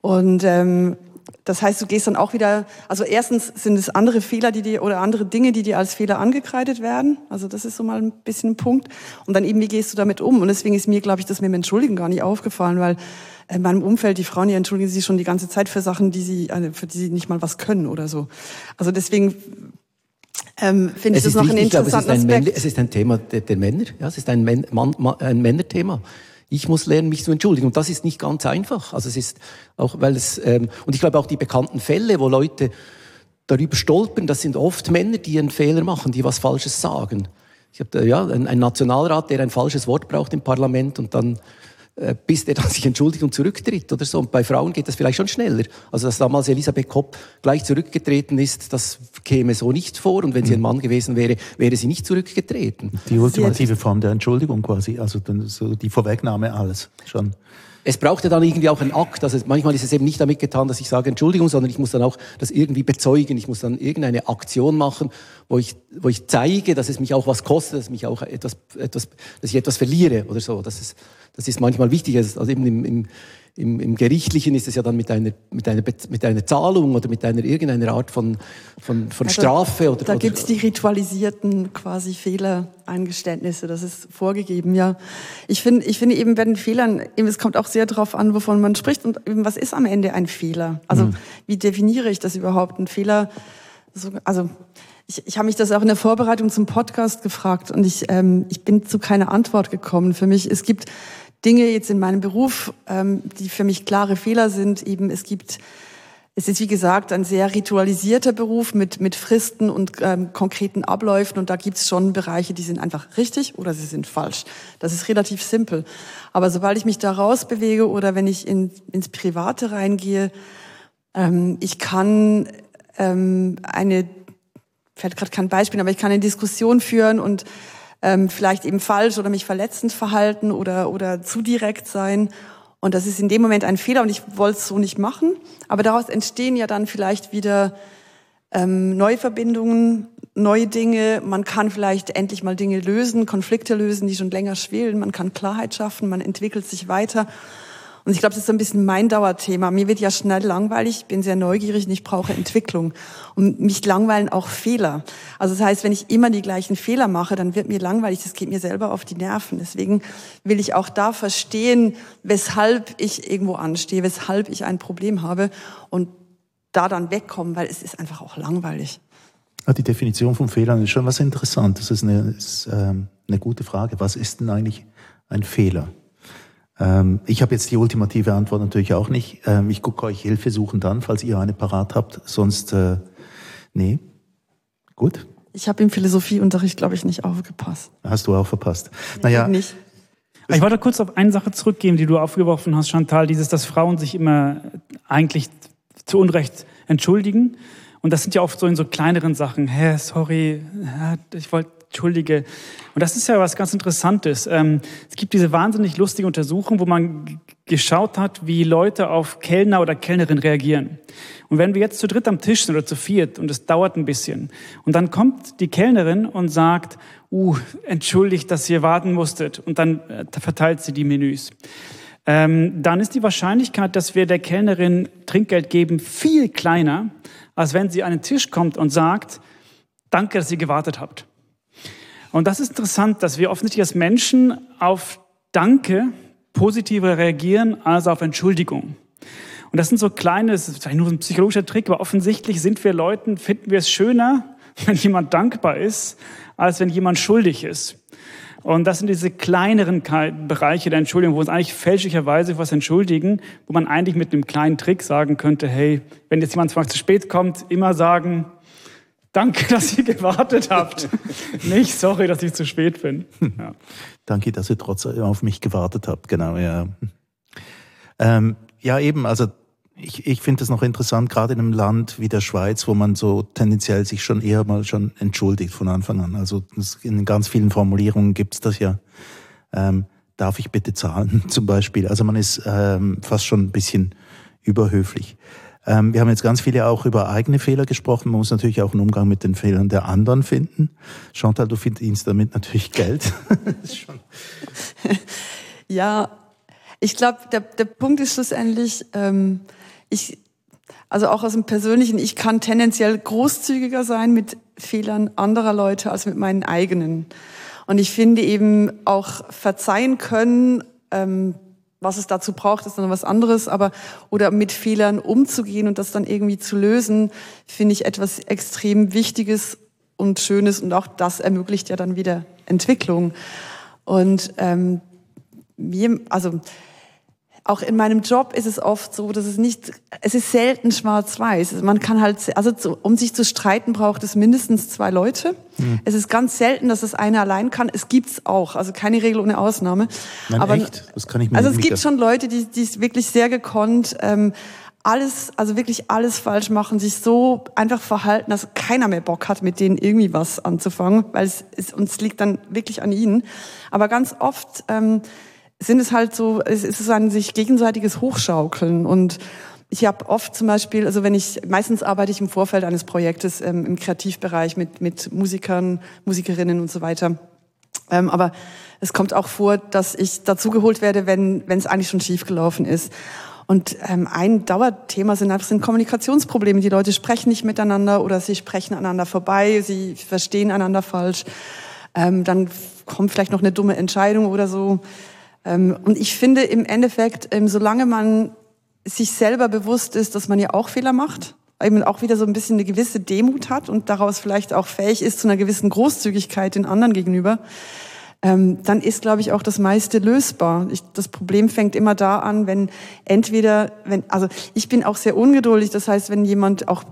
Und ähm, das heißt, du gehst dann auch wieder, also erstens sind es andere Fehler, die dir oder andere Dinge, die dir als Fehler angekreidet werden. Also das ist so mal ein bisschen ein Punkt. Und dann eben, wie gehst du damit um? Und deswegen ist mir, glaube ich, das mit dem Entschuldigen gar nicht aufgefallen, weil in meinem Umfeld die Frauen, die entschuldigen sich schon die ganze Zeit für Sachen, die sie, also für die sie nicht mal was können oder so. Also deswegen ähm, finde ich das noch ein interessanten Aspekt. es ist ein Thema der, der Männer. Ja, es ist ein, Mann, Mann, ein Männerthema ich muss lernen, mich zu entschuldigen. Und das ist nicht ganz einfach. Also es ist auch, weil es, ähm, und ich glaube auch die bekannten Fälle, wo Leute darüber stolpern, das sind oft Männer, die einen Fehler machen, die was Falsches sagen. Ich habe ja ein Nationalrat, der ein falsches Wort braucht im Parlament und dann bis der dann sich entschuldigt und zurücktritt oder so. Und bei Frauen geht das vielleicht schon schneller. Also dass damals Elisabeth Kopp gleich zurückgetreten ist, das käme so nicht vor. Und wenn sie ein Mann gewesen wäre, wäre sie nicht zurückgetreten. Die ultimative Form der Entschuldigung quasi, also so die Vorwegnahme alles schon es braucht ja dann irgendwie auch einen Akt. Also manchmal ist es eben nicht damit getan, dass ich sage Entschuldigung, sondern ich muss dann auch das irgendwie bezeugen. Ich muss dann irgendeine Aktion machen, wo ich, wo ich zeige, dass es mich auch was kostet, dass, mich auch etwas, etwas, dass ich etwas verliere oder so. Das ist, das ist manchmal wichtig. Also eben im, im, im, im Gerichtlichen ist es ja dann mit einer, mit einer, mit einer Zahlung oder mit einer irgendeiner Art von, von, von also, Strafe. Oder, da gibt es die ritualisierten quasi Fehlereingeständnisse, das ist vorgegeben, ja. Ich finde ich finde eben bei den Fehlern, eben, es kommt auch sehr darauf an, wovon man spricht und eben, was ist am Ende ein Fehler? Also mhm. wie definiere ich das überhaupt? Ein Fehler, also ich, ich habe mich das auch in der Vorbereitung zum Podcast gefragt und ich, ähm, ich bin zu keiner Antwort gekommen. Für mich, es gibt Dinge jetzt in meinem Beruf, ähm, die für mich klare Fehler sind. Eben, es gibt es ist, wie gesagt, ein sehr ritualisierter Beruf mit, mit Fristen und ähm, konkreten Abläufen. Und da gibt es schon Bereiche, die sind einfach richtig oder sie sind falsch. Das ist relativ simpel. Aber sobald ich mich da rausbewege oder wenn ich in, ins Private reingehe, ähm, ich kann ähm, eine, fällt gerade kein Beispiel, aber ich kann eine Diskussion führen und ähm, vielleicht eben falsch oder mich verletzend verhalten oder, oder zu direkt sein. Und das ist in dem Moment ein Fehler und ich wollte es so nicht machen. Aber daraus entstehen ja dann vielleicht wieder ähm, neue Verbindungen, neue Dinge. Man kann vielleicht endlich mal Dinge lösen, Konflikte lösen, die schon länger schwelen. Man kann Klarheit schaffen, man entwickelt sich weiter. Und ich glaube, das ist so ein bisschen mein Dauerthema. Mir wird ja schnell langweilig, ich bin sehr neugierig und ich brauche Entwicklung. Und mich langweilen auch Fehler. Also das heißt, wenn ich immer die gleichen Fehler mache, dann wird mir langweilig, das geht mir selber auf die Nerven. Deswegen will ich auch da verstehen, weshalb ich irgendwo anstehe, weshalb ich ein Problem habe und da dann wegkommen, weil es ist einfach auch langweilig. Die Definition von Fehlern ist schon was Interessantes. Das ist eine, ist, ähm, eine gute Frage. Was ist denn eigentlich ein Fehler? Ähm, ich habe jetzt die ultimative Antwort natürlich auch nicht. Ähm, ich gucke euch Hilfe suchen dann, falls ihr eine parat habt. Sonst, äh, nee. Gut. Ich habe im Philosophieunterricht, glaube ich, nicht aufgepasst. Hast du auch verpasst. Nee, naja. Nicht. Ich wollte kurz auf eine Sache zurückgehen, die du aufgeworfen hast, Chantal, dieses, dass Frauen sich immer eigentlich zu Unrecht entschuldigen. Und das sind ja oft so in so kleineren Sachen. Hä, sorry, ich wollte Entschuldige. Und das ist ja was ganz Interessantes. Ähm, es gibt diese wahnsinnig lustige Untersuchung, wo man geschaut hat, wie Leute auf Kellner oder Kellnerin reagieren. Und wenn wir jetzt zu dritt am Tisch sind oder zu viert und es dauert ein bisschen und dann kommt die Kellnerin und sagt, uh, entschuldigt, dass ihr warten musstet und dann äh, verteilt sie die Menüs. Ähm, dann ist die Wahrscheinlichkeit, dass wir der Kellnerin Trinkgeld geben, viel kleiner, als wenn sie an den Tisch kommt und sagt, danke, dass ihr gewartet habt. Und das ist interessant, dass wir offensichtlich als Menschen auf Danke positiver reagieren als auf Entschuldigung. Und das sind so kleine, das ist vielleicht nur ein psychologischer Trick, aber offensichtlich sind wir Leuten, finden wir es schöner, wenn jemand dankbar ist, als wenn jemand schuldig ist. Und das sind diese kleineren Bereiche der Entschuldigung, wo wir uns eigentlich fälschlicherweise für was entschuldigen, wo man eigentlich mit einem kleinen Trick sagen könnte, hey, wenn jetzt jemand zu spät kommt, immer sagen, Danke, dass ihr gewartet habt. Nicht, sorry, dass ich zu spät bin. Ja. Danke, dass ihr trotzdem auf mich gewartet habt. Genau, ja. Ähm, ja, eben, also ich, ich finde es noch interessant, gerade in einem Land wie der Schweiz, wo man so tendenziell sich schon eher mal schon entschuldigt von Anfang an. Also in ganz vielen Formulierungen gibt es das ja. Ähm, darf ich bitte zahlen zum Beispiel? Also man ist ähm, fast schon ein bisschen überhöflich. Ähm, wir haben jetzt ganz viele auch über eigene Fehler gesprochen. Man muss natürlich auch einen Umgang mit den Fehlern der anderen finden. Chantal, du verdienst damit natürlich Geld. ja, ich glaube, der, der Punkt ist schlussendlich, ähm, ich, also auch aus dem Persönlichen, ich kann tendenziell großzügiger sein mit Fehlern anderer Leute als mit meinen eigenen. Und ich finde eben auch verzeihen können, ähm, was es dazu braucht, ist dann was anderes, aber oder mit Fehlern umzugehen und das dann irgendwie zu lösen, finde ich etwas extrem Wichtiges und Schönes und auch das ermöglicht ja dann wieder Entwicklung. Und ähm, mir, also auch in meinem Job ist es oft so, dass es nicht, es ist selten schwarz-weiß. Man kann halt, also zu, um sich zu streiten, braucht es mindestens zwei Leute. Mhm. Es ist ganz selten, dass es einer allein kann. Es gibt's auch, also keine Regel ohne Ausnahme. Nein, Aber, echt? Das kann ich mir Also es gibt schon Leute, die, die es wirklich sehr gekonnt, ähm, alles, also wirklich alles falsch machen, sich so einfach verhalten, dass keiner mehr Bock hat, mit denen irgendwie was anzufangen, weil es, es uns liegt dann wirklich an ihnen. Aber ganz oft ähm, sind es halt so, es ist ein sich gegenseitiges Hochschaukeln und ich habe oft zum Beispiel, also wenn ich, meistens arbeite ich im Vorfeld eines Projektes ähm, im Kreativbereich mit, mit Musikern, Musikerinnen und so weiter. Ähm, aber es kommt auch vor, dass ich dazugeholt werde, wenn wenn es eigentlich schon schiefgelaufen ist. Und ähm, ein Dauerthema sind einfach sind Kommunikationsprobleme. Die Leute sprechen nicht miteinander oder sie sprechen aneinander vorbei, sie verstehen einander falsch. Ähm, dann kommt vielleicht noch eine dumme Entscheidung oder so. Ähm, und ich finde im Endeffekt, ähm, solange man sich selber bewusst ist, dass man ja auch Fehler macht eben auch wieder so ein bisschen eine gewisse Demut hat und daraus vielleicht auch fähig ist zu einer gewissen Großzügigkeit den anderen gegenüber, ähm, dann ist, glaube ich, auch das meiste lösbar. Ich, das Problem fängt immer da an, wenn entweder, wenn, also ich bin auch sehr ungeduldig, das heißt, wenn jemand auch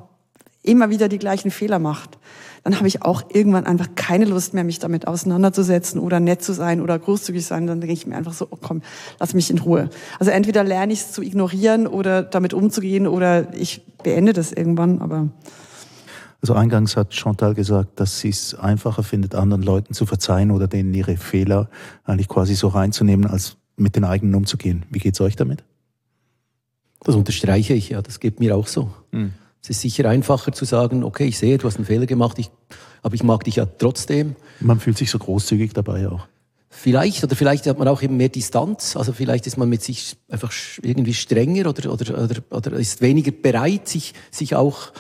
immer wieder die gleichen Fehler macht, dann habe ich auch irgendwann einfach keine Lust mehr, mich damit auseinanderzusetzen oder nett zu sein oder großzügig sein. Dann denke ich mir einfach so, oh komm, lass mich in Ruhe. Also entweder lerne ich es zu ignorieren oder damit umzugehen oder ich beende das irgendwann, aber also eingangs hat Chantal gesagt, dass sie es einfacher findet, anderen Leuten zu verzeihen oder denen ihre Fehler eigentlich quasi so reinzunehmen, als mit den eigenen umzugehen. Wie geht's euch damit? Das unterstreiche ich, ja. Das geht mir auch so. Hm. Es ist sicher einfacher zu sagen, okay, ich sehe, du hast einen Fehler gemacht, ich, aber ich mag dich ja trotzdem. Man fühlt sich so großzügig dabei auch. Vielleicht, oder vielleicht hat man auch eben mehr Distanz, also vielleicht ist man mit sich einfach irgendwie strenger oder, oder, oder, oder ist weniger bereit, sich, sich auch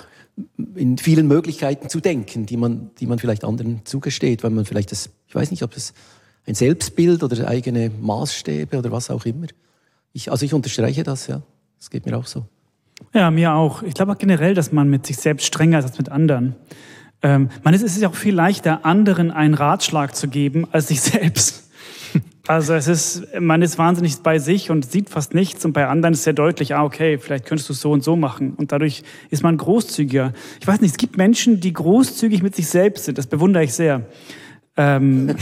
in vielen Möglichkeiten zu denken, die man, die man vielleicht anderen zugesteht, weil man vielleicht das, ich weiß nicht, ob das ein Selbstbild oder eigene Maßstäbe oder was auch immer. Ich, also ich unterstreiche das, ja. Das geht mir auch so. Ja, mir auch. Ich glaube auch generell, dass man mit sich selbst strenger ist als mit anderen. Ähm, man ist, es ist ja auch viel leichter, anderen einen Ratschlag zu geben, als sich selbst. Also es ist, man ist wahnsinnig bei sich und sieht fast nichts und bei anderen ist sehr deutlich, ah okay, vielleicht könntest du es so und so machen und dadurch ist man großzügiger. Ich weiß nicht, es gibt Menschen, die großzügig mit sich selbst sind, das bewundere ich sehr. Ähm.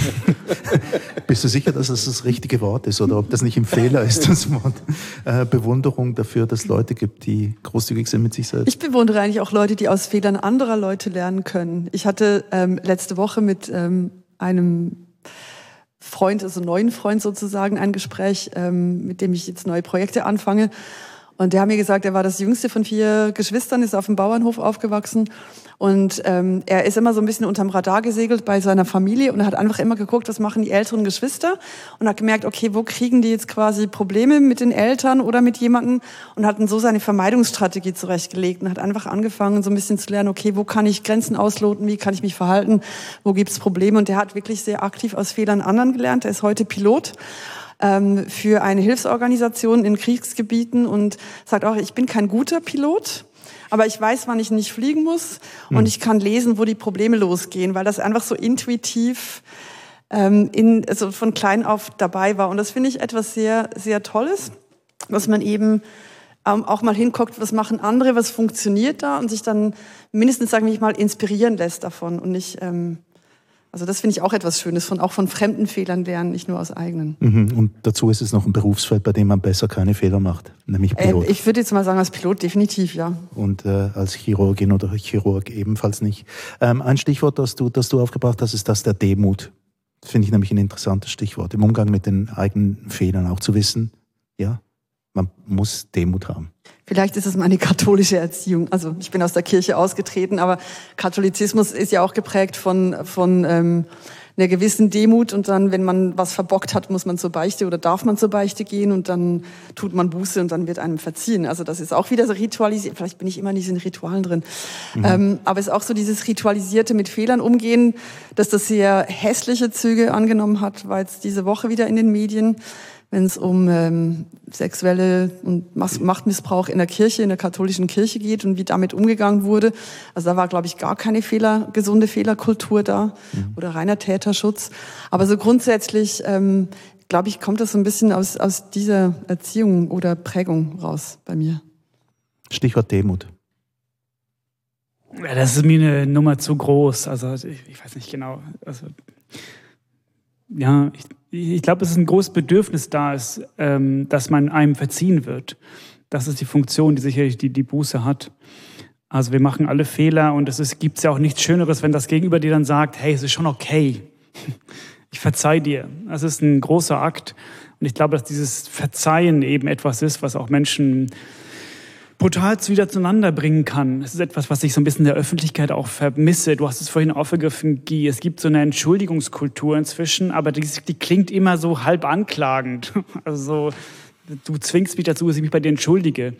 Bist du sicher, dass das das richtige Wort ist oder ob das nicht ein Fehler ist, das Wort äh, Bewunderung dafür, dass es Leute gibt, die großzügig sind mit sich selbst? Ich bewundere eigentlich auch Leute, die aus Fehlern anderer Leute lernen können. Ich hatte ähm, letzte Woche mit ähm, einem Freund, also neuen Freund sozusagen, ein Gespräch, ähm, mit dem ich jetzt neue Projekte anfange. Und der hat mir gesagt, er war das jüngste von vier Geschwistern, ist auf dem Bauernhof aufgewachsen. Und ähm, er ist immer so ein bisschen unterm Radar gesegelt bei seiner Familie und er hat einfach immer geguckt, was machen die älteren Geschwister und hat gemerkt, okay, wo kriegen die jetzt quasi Probleme mit den Eltern oder mit jemandem? Und hat dann so seine Vermeidungsstrategie zurechtgelegt und hat einfach angefangen, so ein bisschen zu lernen, okay, wo kann ich Grenzen ausloten, wie kann ich mich verhalten, wo gibt's Probleme? Und der hat wirklich sehr aktiv aus Fehlern anderen gelernt. Er ist heute Pilot ähm, für eine Hilfsorganisation in Kriegsgebieten und sagt auch, ich bin kein guter Pilot, aber ich weiß, wann ich nicht fliegen muss und hm. ich kann lesen, wo die Probleme losgehen, weil das einfach so intuitiv ähm, in, also von klein auf dabei war. Und das finde ich etwas sehr, sehr Tolles, dass man eben ähm, auch mal hinguckt, was machen andere, was funktioniert da und sich dann mindestens, sagen wir mal, inspirieren lässt davon und nicht ähm, also das finde ich auch etwas Schönes, von, auch von fremden Fehlern lernen, nicht nur aus eigenen. Mhm. Und dazu ist es noch ein Berufsfeld, bei dem man besser keine Fehler macht, nämlich äh, Pilot. Äh, ich würde jetzt mal sagen, als Pilot definitiv, ja. Und äh, als Chirurgin oder Chirurg ebenfalls nicht. Ähm, ein Stichwort, das du, das du aufgebracht hast, ist das der Demut. Finde ich nämlich ein interessantes Stichwort. Im Umgang mit den eigenen Fehlern auch zu wissen, ja, man muss Demut haben. Vielleicht ist es meine katholische Erziehung. Also ich bin aus der Kirche ausgetreten, aber Katholizismus ist ja auch geprägt von, von ähm, einer gewissen Demut und dann, wenn man was verbockt hat, muss man zur Beichte oder darf man zur Beichte gehen und dann tut man Buße und dann wird einem verziehen. Also das ist auch wieder so ritualisiert. Vielleicht bin ich immer in diesen Ritualen drin. Mhm. Ähm, aber es ist auch so dieses ritualisierte mit Fehlern umgehen, dass das sehr hässliche Züge angenommen hat, war jetzt diese Woche wieder in den Medien wenn es um ähm, sexuelle und Machtmissbrauch in der Kirche, in der katholischen Kirche geht und wie damit umgegangen wurde. Also da war, glaube ich, gar keine Fehler, gesunde Fehlerkultur da mhm. oder reiner Täterschutz. Aber so grundsätzlich, ähm, glaube ich, kommt das so ein bisschen aus, aus dieser Erziehung oder Prägung raus bei mir. Stichwort Demut. Ja, das ist mir eine Nummer zu groß. Also ich, ich weiß nicht genau. Also ja, ich, ich glaube, dass ein großes Bedürfnis da ist, ähm, dass man einem verziehen wird. Das ist die Funktion, die sicherlich die, die Buße hat. Also wir machen alle Fehler und es gibt ja auch nichts Schöneres, wenn das Gegenüber dir dann sagt, hey, es ist schon okay. Ich verzeih dir. Das ist ein großer Akt. Und ich glaube, dass dieses Verzeihen eben etwas ist, was auch Menschen brutal wieder zueinander bringen kann. Es ist etwas, was ich so ein bisschen der Öffentlichkeit auch vermisse. Du hast es vorhin aufgegriffen, Guy. Es gibt so eine Entschuldigungskultur inzwischen, aber die, die klingt immer so halb anklagend. Also du zwingst mich dazu, dass ich mich bei dir entschuldige.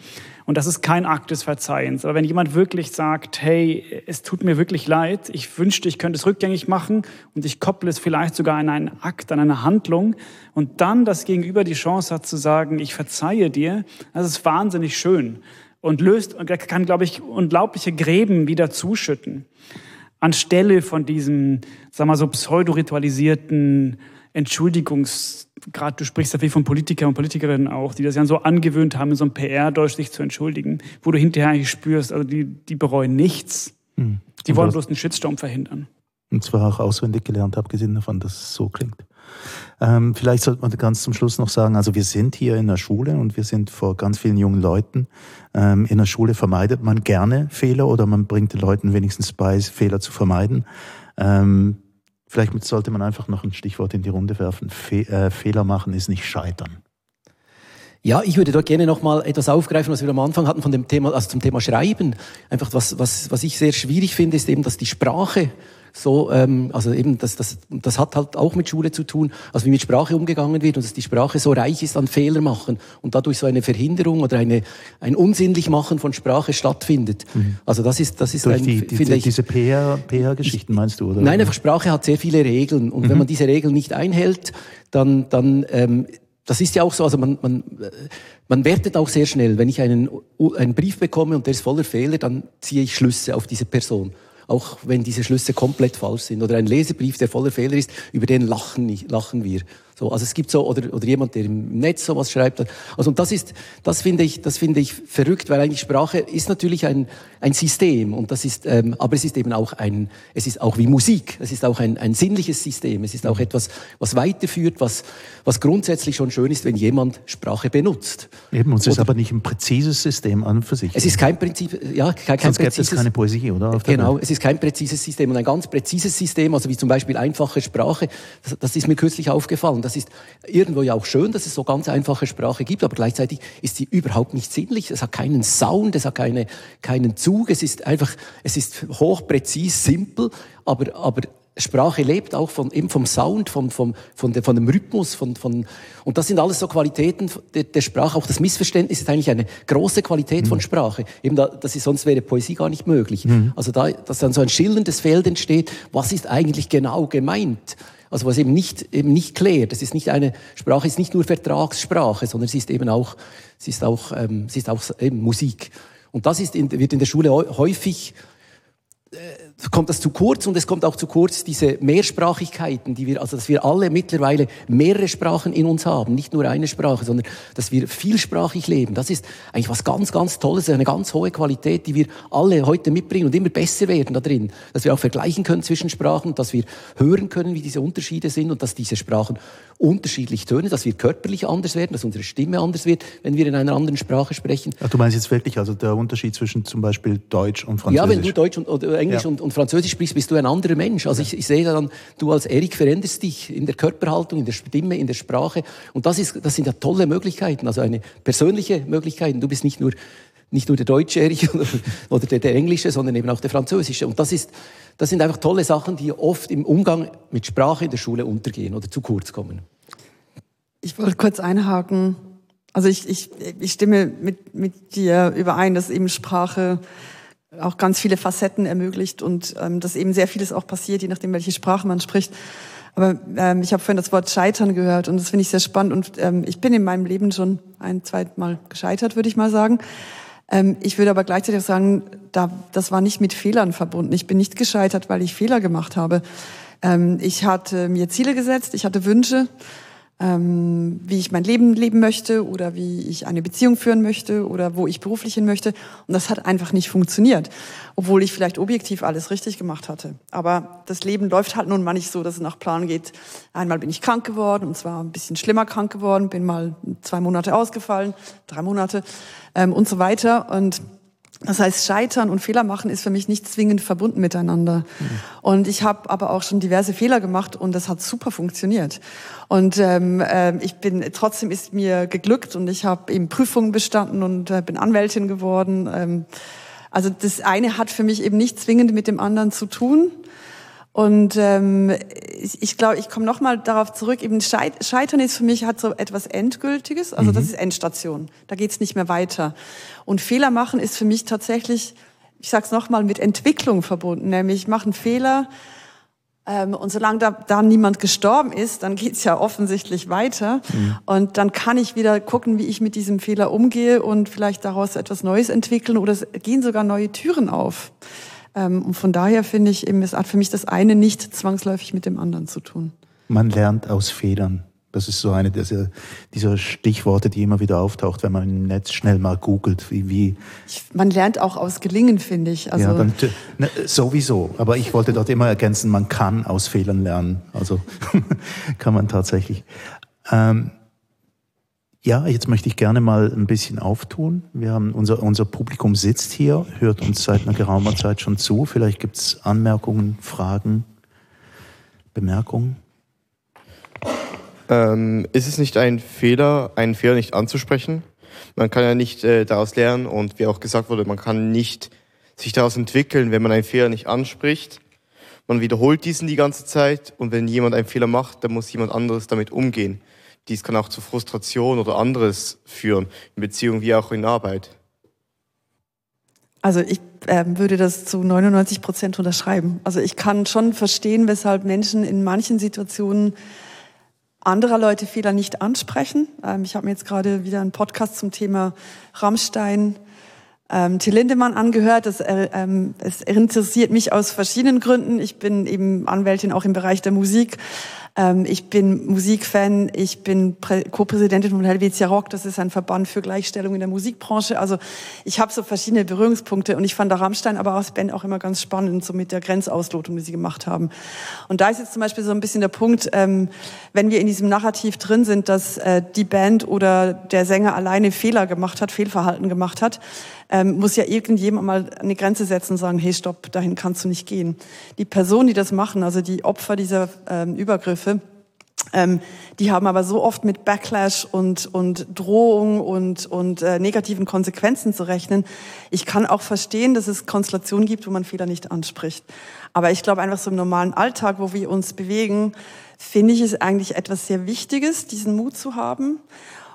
Und das ist kein Akt des Verzeihens. Aber wenn jemand wirklich sagt, hey, es tut mir wirklich leid, ich wünschte, ich könnte es rückgängig machen und ich kopple es vielleicht sogar an einen Akt, an eine Handlung und dann das Gegenüber die Chance hat zu sagen, ich verzeihe dir, das ist wahnsinnig schön. Und löst und kann, glaube ich, unglaubliche Gräben wieder zuschütten. Anstelle von diesem, sag mal so, pseudo-ritualisierten Entschuldigungs, gerade du sprichst ja viel von Politikern und Politikerinnen auch, die das ja so angewöhnt haben, in so einem PR-Deutsch sich zu entschuldigen, wo du hinterher eigentlich spürst, also die, die bereuen nichts. Hm. Die wollen bloß einen Shitstorm verhindern. Und zwar auch auswendig gelernt, abgesehen davon, dass es so klingt. Ähm, vielleicht sollte man ganz zum Schluss noch sagen, also wir sind hier in der Schule und wir sind vor ganz vielen jungen Leuten. Ähm, in der Schule vermeidet man gerne Fehler oder man bringt den Leuten wenigstens bei, Fehler zu vermeiden. Ähm, vielleicht sollte man einfach noch ein Stichwort in die Runde werfen. Fe äh, Fehler machen ist nicht scheitern. Ja, ich würde dort gerne nochmal etwas aufgreifen, was wir am Anfang hatten von dem Thema, also zum Thema Schreiben. Einfach was, was, was ich sehr schwierig finde, ist eben, dass die Sprache so, ähm, also eben, das, das, das hat halt auch mit Schule zu tun, also wie mit Sprache umgegangen wird und dass die Sprache so reich ist an Fehler machen und dadurch so eine Verhinderung oder eine, ein unsinnlich machen von Sprache stattfindet. Mhm. Also das ist, das ist Durch ein, die, die, ich, diese PR-Geschichten meinst du, oder? Nein, einfach Sprache hat sehr viele Regeln und mhm. wenn man diese Regeln nicht einhält, dann, dann ähm, das ist ja auch so, also man, man, man wertet auch sehr schnell. Wenn ich einen, einen Brief bekomme und der ist voller Fehler, dann ziehe ich Schlüsse auf diese Person auch wenn diese Schlüsse komplett falsch sind. Oder ein Lesebrief, der voller Fehler ist, über den lachen, lachen wir. So, also es gibt so, oder, oder jemand, der im Netz sowas schreibt. Also und das ist, das finde ich, das finde ich verrückt, weil eigentlich Sprache ist natürlich ein, ein System und das ist, ähm, aber es ist eben auch ein, es ist auch wie Musik. Es ist auch ein, ein sinnliches System. Es ist auch etwas, was weiterführt, was, was grundsätzlich schon schön ist, wenn jemand Sprache benutzt. Eben, und es ist aber nicht ein präzises System an und für sich. Es ist kein Prinzip, ja, kein, kein Sonst präzises. Es keine Poesie, oder? genau, Welt. es ist kein präzises System und ein ganz präzises System, also wie zum Beispiel einfache Sprache, das, das ist mir kürzlich aufgefallen. Das ist irgendwo ja auch schön, dass es so ganz einfache Sprache gibt, aber gleichzeitig ist sie überhaupt nicht sinnlich. Es hat keinen Sound, es hat keine, keinen Zug, es ist einfach, es ist hochpräzis, simpel, aber, aber Sprache lebt auch von, eben vom Sound, vom, vom, von, de, von dem Rhythmus, von, von, und das sind alles so Qualitäten der, der Sprache. Auch das Missverständnis ist eigentlich eine große Qualität mhm. von Sprache. Eben da, das ist, sonst wäre Poesie gar nicht möglich. Mhm. Also da, dass dann so ein schillerndes Feld entsteht, was ist eigentlich genau gemeint? Also was eben nicht, eben nicht klärt. Das ist nicht eine, Sprache ist nicht nur Vertragssprache, sondern sie ist eben auch, sie ist auch, ähm, sie ist auch eben Musik. Und das ist in, wird in der Schule häufig äh, kommt das zu kurz und es kommt auch zu kurz diese Mehrsprachigkeiten, die wir, also dass wir alle mittlerweile mehrere Sprachen in uns haben, nicht nur eine Sprache, sondern dass wir vielsprachig leben. Das ist eigentlich was ganz, ganz Tolles, eine ganz hohe Qualität, die wir alle heute mitbringen und immer besser werden da drin. Dass wir auch vergleichen können zwischen Sprachen, dass wir hören können, wie diese Unterschiede sind und dass diese Sprachen unterschiedlich tönen, dass wir körperlich anders werden, dass unsere Stimme anders wird, wenn wir in einer anderen Sprache sprechen. Ach, du meinst jetzt wirklich also der Unterschied zwischen zum Beispiel Deutsch und Französisch? Ja, wenn du Deutsch und, Englisch ja. und, und, Französisch sprichst, bist du ein anderer Mensch. Also ich, ich sehe dann, du als Erik veränderst dich in der Körperhaltung, in der Stimme, in der Sprache. Und das, ist, das sind ja tolle Möglichkeiten, also eine persönliche Möglichkeit. Du bist nicht nur nicht nur der Deutsche Erich oder der, der Englische, sondern eben auch der Französische. Und das, ist, das sind einfach tolle Sachen, die oft im Umgang mit Sprache in der Schule untergehen oder zu kurz kommen. Ich wollte kurz einhaken. Also ich, ich, ich stimme mit, mit dir überein, dass eben Sprache auch ganz viele Facetten ermöglicht und ähm, dass eben sehr vieles auch passiert, je nachdem, welche Sprache man spricht. Aber ähm, ich habe vorhin das Wort Scheitern gehört und das finde ich sehr spannend. Und ähm, ich bin in meinem Leben schon ein, zweimal gescheitert, würde ich mal sagen. Ähm, ich würde aber gleichzeitig sagen, da, das war nicht mit Fehlern verbunden. Ich bin nicht gescheitert, weil ich Fehler gemacht habe. Ähm, ich hatte mir Ziele gesetzt, ich hatte Wünsche ähm, wie ich mein Leben leben möchte oder wie ich eine Beziehung führen möchte oder wo ich beruflich hin möchte. Und das hat einfach nicht funktioniert, obwohl ich vielleicht objektiv alles richtig gemacht hatte. Aber das Leben läuft halt nun mal nicht so, dass es nach Plan geht. Einmal bin ich krank geworden und zwar ein bisschen schlimmer krank geworden, bin mal zwei Monate ausgefallen, drei Monate ähm, und so weiter. Und das heißt, Scheitern und Fehler machen ist für mich nicht zwingend verbunden miteinander. Mhm. Und ich habe aber auch schon diverse Fehler gemacht und das hat super funktioniert. Und ähm, äh, ich bin trotzdem ist mir geglückt und ich habe eben Prüfungen bestanden und äh, bin Anwältin geworden. Ähm, also das eine hat für mich eben nicht zwingend mit dem anderen zu tun. Und ähm, ich, ich glaube, ich komme nochmal darauf zurück, eben Scheitern ist für mich hat so etwas Endgültiges, also mhm. das ist Endstation, da geht's nicht mehr weiter. Und Fehler machen ist für mich tatsächlich, ich sage es nochmal, mit Entwicklung verbunden, nämlich ich mache einen Fehler Ähm, und solange da, da niemand gestorben ist, dann geht's ja offensichtlich weiter. Mhm. Und dann kann ich wieder gucken, wie ich mit diesem Fehler umgehe und vielleicht daraus etwas Neues entwickeln oder es gehen sogar neue Türen auf. Ähm, und von daher finde ich eben, es hat für mich das eine nicht zwangsläufig mit dem anderen zu tun. Man lernt aus Fehlern. Das ist so eine dieser, dieser Stichworte, die immer wieder auftaucht, wenn man im Netz schnell mal googelt, wie, wie. Ich, man lernt auch aus Gelingen, finde ich. Also ja, dann, ne, sowieso. Aber ich wollte dort immer ergänzen, man kann aus Fehlern lernen. Also kann man tatsächlich. Ähm, ja, jetzt möchte ich gerne mal ein bisschen auftun. Wir haben unser, unser Publikum sitzt hier, hört uns seit einer geraumer Zeit schon zu. Vielleicht gibt es Anmerkungen, Fragen, Bemerkungen. Ähm, ist es nicht ein Fehler, einen Fehler nicht anzusprechen? Man kann ja nicht äh, daraus lernen und wie auch gesagt wurde, man kann nicht sich daraus entwickeln, wenn man einen Fehler nicht anspricht. Man wiederholt diesen die ganze Zeit und wenn jemand einen Fehler macht, dann muss jemand anderes damit umgehen. Dies kann auch zu Frustration oder anderes führen, in Beziehung wie auch in Arbeit. Also ich äh, würde das zu 99 Prozent unterschreiben. Also ich kann schon verstehen, weshalb Menschen in manchen Situationen anderer Leute Fehler nicht ansprechen. Ähm, ich habe mir jetzt gerade wieder einen Podcast zum Thema Rammstein ähm, Till Lindemann angehört. Das, äh, ähm, es interessiert mich aus verschiedenen Gründen. Ich bin eben Anwältin auch im Bereich der Musik. Ähm, ich bin Musikfan, ich bin Co-Präsidentin von Helvetia Rock, das ist ein Verband für Gleichstellung in der Musikbranche. Also ich habe so verschiedene Berührungspunkte und ich fand der Rammstein aber als Band auch immer ganz spannend, so mit der Grenzauslotung, die sie gemacht haben. Und da ist jetzt zum Beispiel so ein bisschen der Punkt, ähm, wenn wir in diesem Narrativ drin sind, dass äh, die Band oder der Sänger alleine Fehler gemacht hat, Fehlverhalten gemacht hat, ähm, muss ja irgendjemand mal eine Grenze setzen und sagen, hey, stopp, dahin kannst du nicht gehen. Die Personen, die das machen, also die Opfer dieser ähm, Übergriffe, ähm, die haben aber so oft mit Backlash und, und Drohung und, und äh, negativen Konsequenzen zu rechnen. Ich kann auch verstehen, dass es Konstellationen gibt, wo man Fehler nicht anspricht. Aber ich glaube einfach so im normalen Alltag, wo wir uns bewegen, finde ich es eigentlich etwas sehr Wichtiges, diesen Mut zu haben.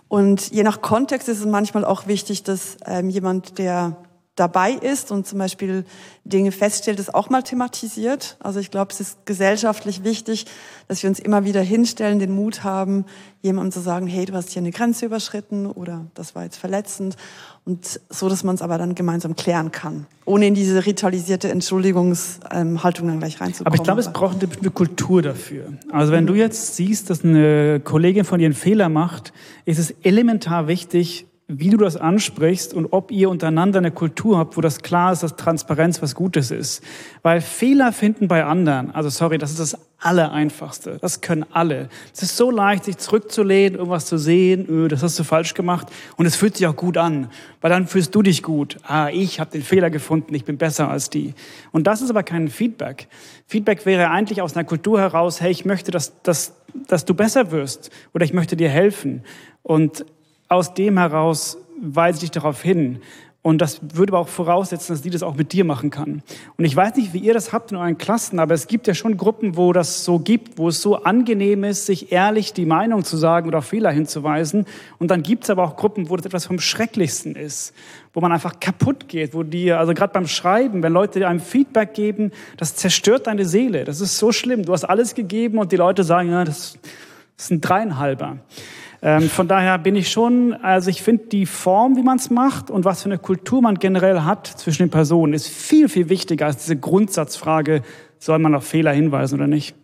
Und je nach Kontext ist es manchmal auch wichtig, dass ähm, jemand, der dabei ist und zum Beispiel Dinge feststellt, es auch mal thematisiert. Also ich glaube, es ist gesellschaftlich wichtig, dass wir uns immer wieder hinstellen, den Mut haben, jemandem zu sagen, hey, du hast hier eine Grenze überschritten oder das war jetzt verletzend. Und so, dass man es aber dann gemeinsam klären kann, ohne in diese ritualisierte Entschuldigungshaltung dann gleich reinzukommen. Aber ich glaube, es braucht eine bestimmte Kultur dafür. Also wenn du jetzt siehst, dass eine Kollegin von dir einen Fehler macht, ist es elementar wichtig, wie du das ansprichst und ob ihr untereinander eine Kultur habt, wo das klar ist, dass Transparenz was Gutes ist. Weil Fehler finden bei anderen, also sorry, das ist das Allereinfachste. Das können alle. Es ist so leicht, sich zurückzulehnen, irgendwas zu sehen, öh, das hast du falsch gemacht und es fühlt sich auch gut an, weil dann fühlst du dich gut. Ah, ich habe den Fehler gefunden, ich bin besser als die. Und das ist aber kein Feedback. Feedback wäre eigentlich aus einer Kultur heraus, hey, ich möchte, dass, dass, dass du besser wirst oder ich möchte dir helfen. Und aus dem heraus weise ich dich darauf hin. Und das würde aber auch voraussetzen, dass die das auch mit dir machen kann. Und ich weiß nicht, wie ihr das habt in euren Klassen, aber es gibt ja schon Gruppen, wo das so gibt, wo es so angenehm ist, sich ehrlich die Meinung zu sagen oder auf Fehler hinzuweisen. Und dann gibt es aber auch Gruppen, wo das etwas vom Schrecklichsten ist, wo man einfach kaputt geht, wo die, also gerade beim Schreiben, wenn Leute einem Feedback geben, das zerstört deine Seele. Das ist so schlimm. Du hast alles gegeben und die Leute sagen, ja, das ist ein Dreieinhalber. Ähm, von daher bin ich schon, also ich finde die Form, wie man es macht und was für eine Kultur man generell hat zwischen den Personen, ist viel, viel wichtiger als diese Grundsatzfrage, soll man auf Fehler hinweisen oder nicht?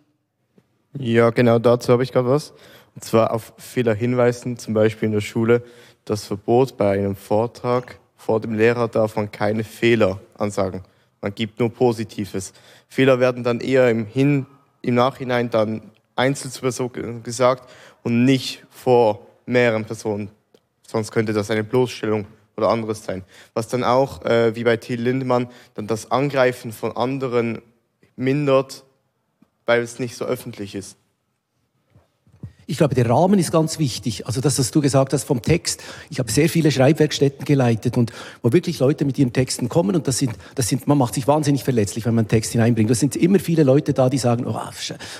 Ja, genau dazu habe ich gerade was. Und zwar auf Fehler hinweisen, zum Beispiel in der Schule. Das Verbot bei einem Vortrag vor dem Lehrer darf man keine Fehler ansagen. Man gibt nur Positives. Fehler werden dann eher im, Hin, im Nachhinein dann einzeln gesagt und nicht vor mehreren Personen. Sonst könnte das eine Bloßstellung oder anderes sein. Was dann auch, äh, wie bei Till Lindemann, dann das Angreifen von anderen mindert, weil es nicht so öffentlich ist. Ich glaube, der Rahmen ist ganz wichtig. Also das, was du gesagt hast vom Text. Ich habe sehr viele Schreibwerkstätten geleitet und wo wirklich Leute mit ihren Texten kommen und das sind, das sind, man macht sich wahnsinnig verletzlich, wenn man einen Text hineinbringt. Das sind immer viele Leute da, die sagen, oh,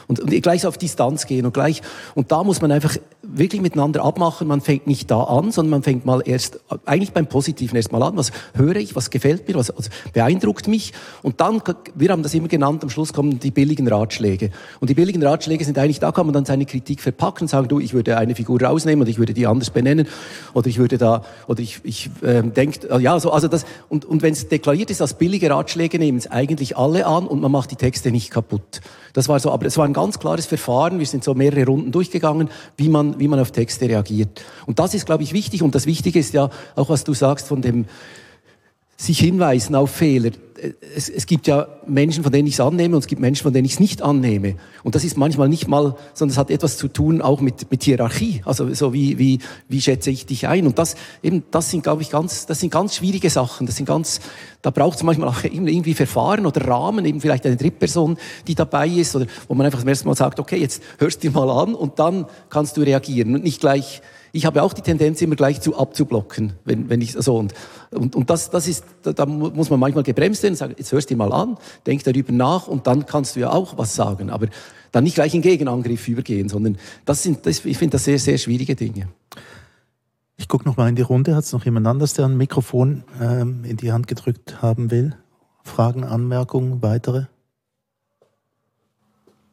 und, und gleich auf Distanz gehen und gleich, und da muss man einfach wirklich miteinander abmachen. Man fängt nicht da an, sondern man fängt mal erst, eigentlich beim Positiven erst mal an. Was höre ich? Was gefällt mir? Was, was beeindruckt mich? Und dann, wir haben das immer genannt, am Schluss kommen die billigen Ratschläge. Und die billigen Ratschläge sind eigentlich, da kann man dann seine Kritik verpacken packen, sagen, du, ich würde eine Figur rausnehmen und ich würde die anders benennen oder ich würde da, oder ich, ich äh, denke, äh, ja, so, also das, und, und wenn es deklariert ist als billige Ratschläge, nehmen es eigentlich alle an und man macht die Texte nicht kaputt. Das war so, aber es war ein ganz klares Verfahren. Wir sind so mehrere Runden durchgegangen, wie man, wie man auf Texte reagiert. Und das ist, glaube ich, wichtig. Und das Wichtige ist ja auch, was du sagst von dem, sich hinweisen auf Fehler es, es gibt ja Menschen, von denen ich es annehme und es gibt Menschen, von denen ich es nicht annehme. Und das ist manchmal nicht mal, sondern es hat etwas zu tun auch mit, mit Hierarchie. Also so wie, wie, wie schätze ich dich ein? Und das eben, das sind, glaube ich, ganz, das sind ganz schwierige Sachen. Das sind ganz, da braucht es manchmal auch irgendwie Verfahren oder Rahmen, eben vielleicht eine Drittperson, die dabei ist oder wo man einfach zum ersten Mal sagt, okay, jetzt hörst du dir mal an und dann kannst du reagieren und nicht gleich ich habe auch die Tendenz, immer gleich zu abzublocken, wenn, wenn ich so und, und, und das, das ist, da, da muss man manchmal gebremst werden und sagen, jetzt hörst du dir mal an, denk darüber nach und dann kannst du ja auch was sagen, aber dann nicht gleich in Gegenangriff übergehen, sondern das sind, das, ich finde das sehr, sehr schwierige Dinge. Ich gucke noch mal in die Runde. Hat es noch jemand anders, der ein Mikrofon ähm, in die Hand gedrückt haben will? Fragen, Anmerkungen, weitere?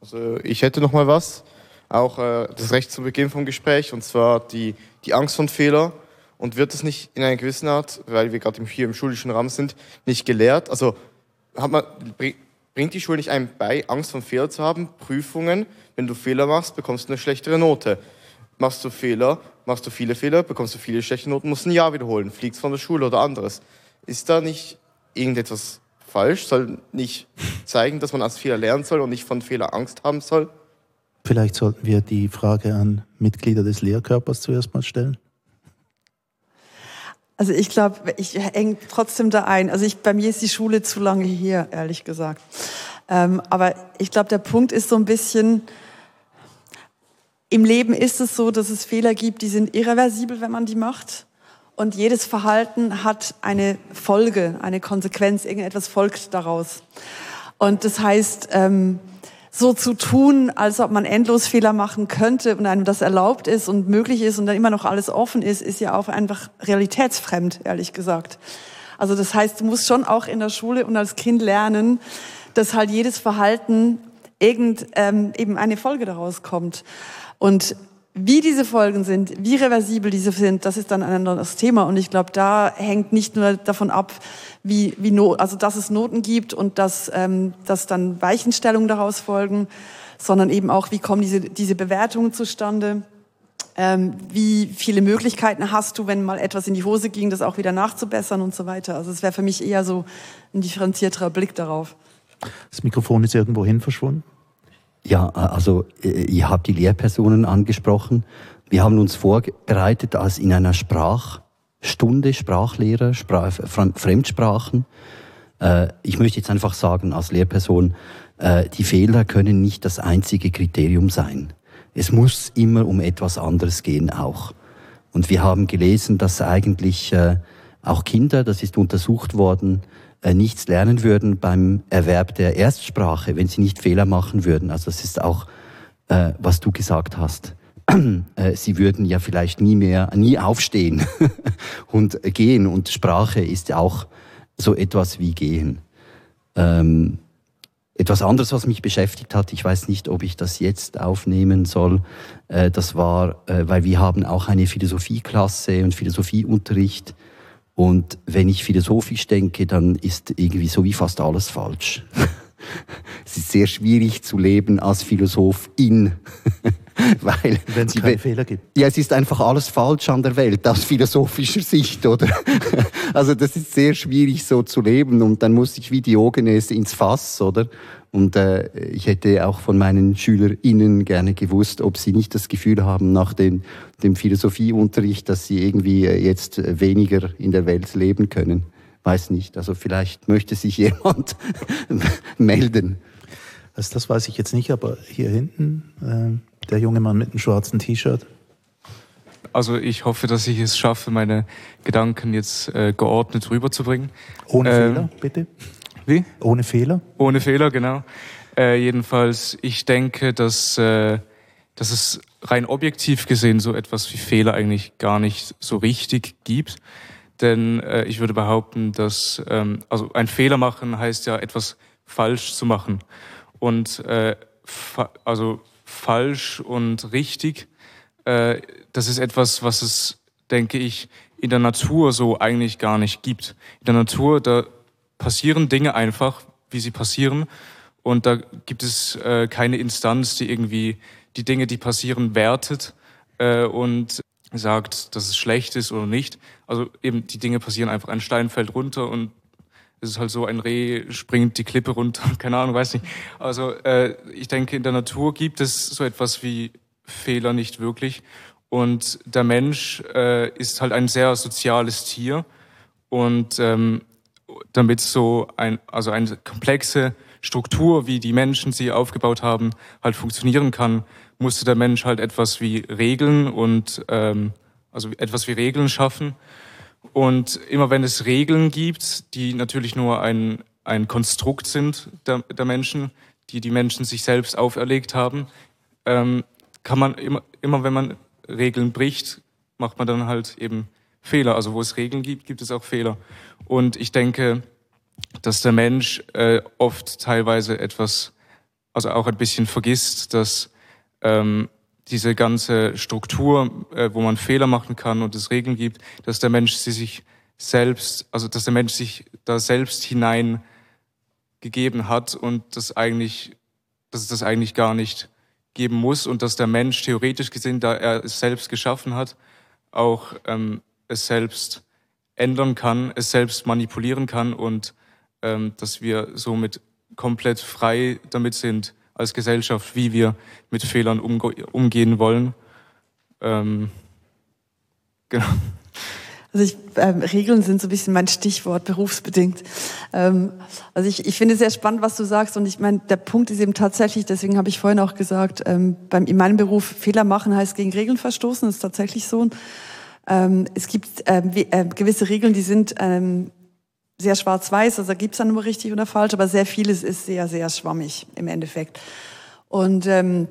Also ich hätte noch mal was auch äh, das recht zu Beginn vom Gespräch, und zwar die, die Angst vor Fehler. Und wird es nicht in einer gewissen Art, weil wir gerade hier im schulischen Rahmen sind, nicht gelehrt? Also hat man, bringt die Schule nicht einem bei, Angst vor Fehler zu haben? Prüfungen, wenn du Fehler machst, bekommst du eine schlechtere Note. Machst du Fehler, machst du viele Fehler, bekommst du viele schlechte Noten, musst ein Jahr wiederholen, fliegst von der Schule oder anderes. Ist da nicht irgendetwas falsch? Soll nicht zeigen, dass man als Fehler lernen soll und nicht von Fehler Angst haben soll? Vielleicht sollten wir die Frage an Mitglieder des Lehrkörpers zuerst mal stellen. Also ich glaube, ich hänge trotzdem da ein. Also ich, bei mir ist die Schule zu lange hier, ehrlich gesagt. Ähm, aber ich glaube, der Punkt ist so ein bisschen, im Leben ist es so, dass es Fehler gibt, die sind irreversibel, wenn man die macht. Und jedes Verhalten hat eine Folge, eine Konsequenz, irgendetwas folgt daraus. Und das heißt, ähm, so zu tun, als ob man endlos Fehler machen könnte und einem das erlaubt ist und möglich ist und dann immer noch alles offen ist, ist ja auch einfach realitätsfremd, ehrlich gesagt. Also das heißt, du musst schon auch in der Schule und als Kind lernen, dass halt jedes Verhalten irgend ähm, eben eine Folge daraus kommt. Und wie diese Folgen sind, wie reversibel diese sind, das ist dann ein anderes Thema. Und ich glaube, da hängt nicht nur davon ab, wie, wie no, also dass es Noten gibt und dass, ähm, dass dann Weichenstellungen daraus folgen, sondern eben auch, wie kommen diese, diese Bewertungen zustande. Ähm, wie viele Möglichkeiten hast du, wenn mal etwas in die Hose ging, das auch wieder nachzubessern und so weiter. Also es wäre für mich eher so ein differenzierterer Blick darauf. Das Mikrofon ist irgendwo hin verschwunden. Ja, also äh, ihr habt die Lehrpersonen angesprochen. Wir haben uns vorbereitet als in einer Sprachstunde, Sprachlehrer, Sprach, Fremdsprachen. Äh, ich möchte jetzt einfach sagen, als Lehrperson, äh, die Fehler können nicht das einzige Kriterium sein. Es muss immer um etwas anderes gehen auch. Und wir haben gelesen, dass eigentlich auch Kinder, das ist untersucht worden, äh, nichts lernen würden beim Erwerb der Erstsprache, wenn sie nicht Fehler machen würden. Also das ist auch, äh, was du gesagt hast. Äh, sie würden ja vielleicht nie mehr, nie aufstehen und gehen. Und Sprache ist ja auch so etwas wie gehen. Ähm, etwas anderes, was mich beschäftigt hat, ich weiß nicht, ob ich das jetzt aufnehmen soll, äh, das war, äh, weil wir haben auch eine Philosophieklasse und Philosophieunterricht und wenn ich philosophisch denke, dann ist irgendwie so wie fast alles falsch. es ist sehr schwierig zu leben als Philosophin. Weil wenn es keinen Fehler gibt. Ja, es ist einfach alles falsch an der Welt aus philosophischer Sicht, oder? also das ist sehr schwierig so zu leben und dann muss ich wie Diogenes ins Fass, oder? Und äh, ich hätte auch von meinen SchülerInnen gerne gewusst, ob sie nicht das Gefühl haben nach dem, dem Philosophieunterricht, dass sie irgendwie äh, jetzt weniger in der Welt leben können. Weiß nicht. Also vielleicht möchte sich jemand melden. Also das weiß ich jetzt nicht, aber hier hinten, äh, Der junge Mann mit dem schwarzen T-Shirt. Also ich hoffe, dass ich es schaffe, meine Gedanken jetzt äh, geordnet rüberzubringen. Ohne ähm, Fehler, bitte. Wie? Ohne Fehler? Ohne Fehler, genau. Äh, jedenfalls, ich denke, dass, äh, dass es rein objektiv gesehen so etwas wie Fehler eigentlich gar nicht so richtig gibt. Denn äh, ich würde behaupten, dass ähm, also ein Fehler machen heißt ja etwas falsch zu machen. Und äh, fa also falsch und richtig, äh, das ist etwas, was es, denke ich, in der Natur so eigentlich gar nicht gibt. In der Natur, da passieren Dinge einfach, wie sie passieren. Und da gibt es äh, keine Instanz, die irgendwie die Dinge, die passieren, wertet äh, und sagt, dass es schlecht ist oder nicht. Also eben die Dinge passieren einfach, ein Stein fällt runter und es ist halt so, ein Reh springt die Klippe runter, keine Ahnung, weiß nicht. Also äh, ich denke, in der Natur gibt es so etwas wie Fehler nicht wirklich. Und der Mensch äh, ist halt ein sehr soziales Tier und ähm, damit so ein, also eine komplexe Struktur, wie die Menschen sie aufgebaut haben, halt funktionieren kann, musste der Mensch halt etwas wie Regeln und ähm, also etwas wie Regeln schaffen. Und immer wenn es Regeln gibt, die natürlich nur ein, ein Konstrukt sind der, der Menschen, die die Menschen sich selbst auferlegt haben, ähm, kann man immer, immer wenn man Regeln bricht, macht man dann halt eben Fehler. Also wo es Regeln gibt, gibt es auch Fehler. Und ich denke, dass der Mensch äh, oft teilweise etwas, also auch ein bisschen vergisst, dass ähm, diese ganze Struktur, äh, wo man Fehler machen kann und es Regeln gibt, dass der Mensch sie sich selbst, also dass der Mensch sich da selbst hinein gegeben hat und das eigentlich, dass es das eigentlich gar nicht geben muss und dass der Mensch theoretisch gesehen, da er es selbst geschaffen hat, auch ähm, es selbst ändern kann, es selbst manipulieren kann und ähm, dass wir somit komplett frei damit sind als Gesellschaft, wie wir mit Fehlern umgehen wollen. Ähm, genau. Also ich, ähm, Regeln sind so ein bisschen mein Stichwort, berufsbedingt. Ähm, also ich, ich finde es sehr spannend, was du sagst. Und ich meine, der Punkt ist eben tatsächlich, deswegen habe ich vorhin auch gesagt, ähm, beim, in meinem Beruf Fehler machen heißt gegen Regeln verstoßen. Das ist tatsächlich so. Ähm, es gibt äh, gewisse Regeln, die sind ähm, sehr schwarz-weiß, also gibt es dann nur richtig oder falsch, aber sehr vieles ist sehr, sehr schwammig im Endeffekt. Und ähm,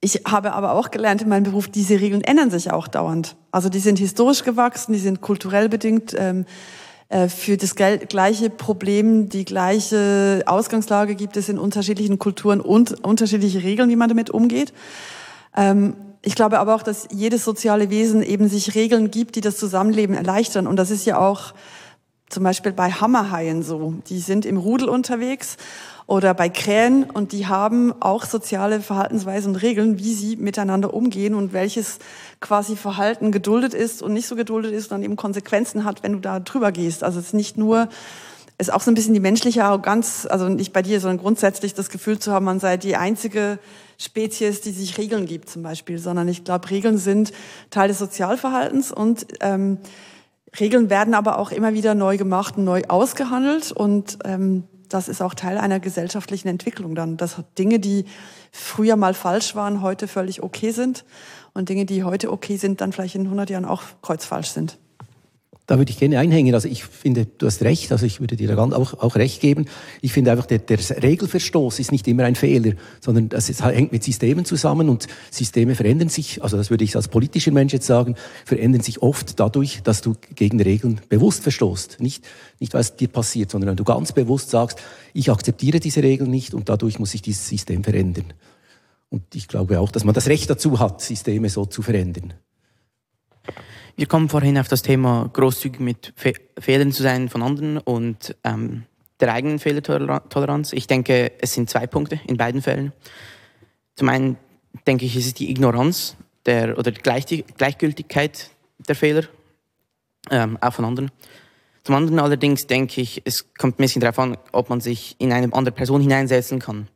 ich habe aber auch gelernt in meinem Beruf, diese Regeln ändern sich auch dauernd. Also die sind historisch gewachsen, die sind kulturell bedingt. Ähm, äh, für das gleiche Problem, die gleiche Ausgangslage gibt es in unterschiedlichen Kulturen und unterschiedliche Regeln, wie man damit umgeht. Ähm, ich glaube aber auch, dass jedes soziale Wesen eben sich Regeln gibt, die das Zusammenleben erleichtern. Und das ist ja auch zum Beispiel bei Hammerhaien so. Die sind im Rudel unterwegs oder bei Krähen und die haben auch soziale Verhaltensweisen und Regeln, wie sie miteinander umgehen und welches quasi Verhalten geduldet ist und nicht so geduldet ist und dann eben Konsequenzen hat, wenn du da drüber gehst. Also es ist nicht nur, es ist auch so ein bisschen die menschliche Arroganz, also nicht bei dir, sondern grundsätzlich das Gefühl zu haben, man sei die einzige Spezies, die sich Regeln gibt zum Beispiel, sondern ich glaube, Regeln sind Teil des Sozialverhaltens und ähm, Regeln werden aber auch immer wieder neu gemacht und neu ausgehandelt und ähm, das ist auch Teil einer gesellschaftlichen Entwicklung dann, dass Dinge, die früher mal falsch waren, heute völlig okay sind und Dinge, die heute okay sind, dann vielleicht in 100 Jahren auch kreuzfalsch sind. Da würde ich gerne einhängen. Also ich finde, du hast recht. Also ich würde dir da auch, auch recht geben. Ich finde einfach, der, der Regelverstoß ist nicht immer ein Fehler, sondern das ist, hängt mit Systemen zusammen und Systeme verändern sich. Also das würde ich als politischer Mensch jetzt sagen, verändern sich oft dadurch, dass du gegen Regeln bewusst verstoßt. Nicht, nicht weil es dir passiert, sondern wenn du ganz bewusst sagst, ich akzeptiere diese Regeln nicht und dadurch muss sich dieses System verändern. Und ich glaube auch, dass man das Recht dazu hat, Systeme so zu verändern. Wir kommen vorhin auf das Thema großzügig mit Fe Fehlern zu sein von anderen und ähm, der eigenen Fehlertoleranz. Ich denke, es sind zwei Punkte in beiden Fällen. Zum einen denke ich, es ist die Ignoranz der, oder die Gleichgültigkeit der Fehler, ähm, auch von anderen. Zum anderen allerdings denke ich, es kommt ein bisschen darauf an, ob man sich in eine andere Person hineinsetzen kann.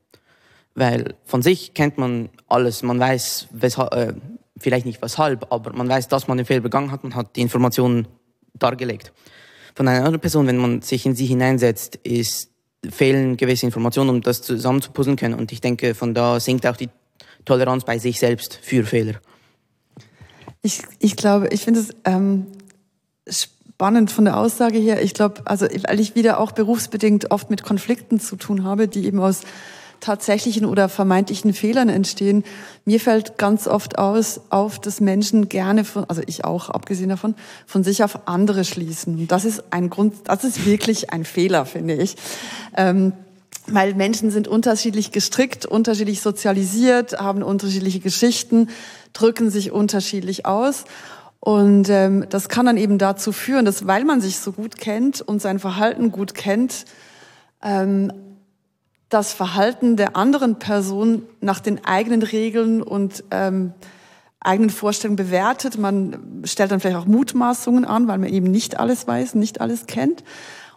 Weil von sich kennt man alles, man weiß, weshalb, äh, vielleicht nicht weshalb, aber man weiß, dass man den Fehler begangen hat, man hat die Informationen dargelegt. Von einer anderen Person, wenn man sich in sie hineinsetzt, ist, fehlen gewisse Informationen, um das zusammenzupuzzeln können. Und ich denke, von da sinkt auch die Toleranz bei sich selbst für Fehler? Ich, ich glaube, ich finde es ähm, spannend von der Aussage her. Ich glaube, also weil ich wieder auch berufsbedingt oft mit Konflikten zu tun habe, die eben aus tatsächlichen oder vermeintlichen Fehlern entstehen. Mir fällt ganz oft aus, auf, dass Menschen gerne von, also ich auch, abgesehen davon, von sich auf andere schließen. Und das ist ein Grund, das ist wirklich ein Fehler, finde ich. Ähm, weil Menschen sind unterschiedlich gestrickt, unterschiedlich sozialisiert, haben unterschiedliche Geschichten, drücken sich unterschiedlich aus. Und ähm, das kann dann eben dazu führen, dass weil man sich so gut kennt und sein Verhalten gut kennt, ähm, das Verhalten der anderen Person nach den eigenen Regeln und ähm, eigenen Vorstellungen bewertet. Man stellt dann vielleicht auch Mutmaßungen an, weil man eben nicht alles weiß, nicht alles kennt.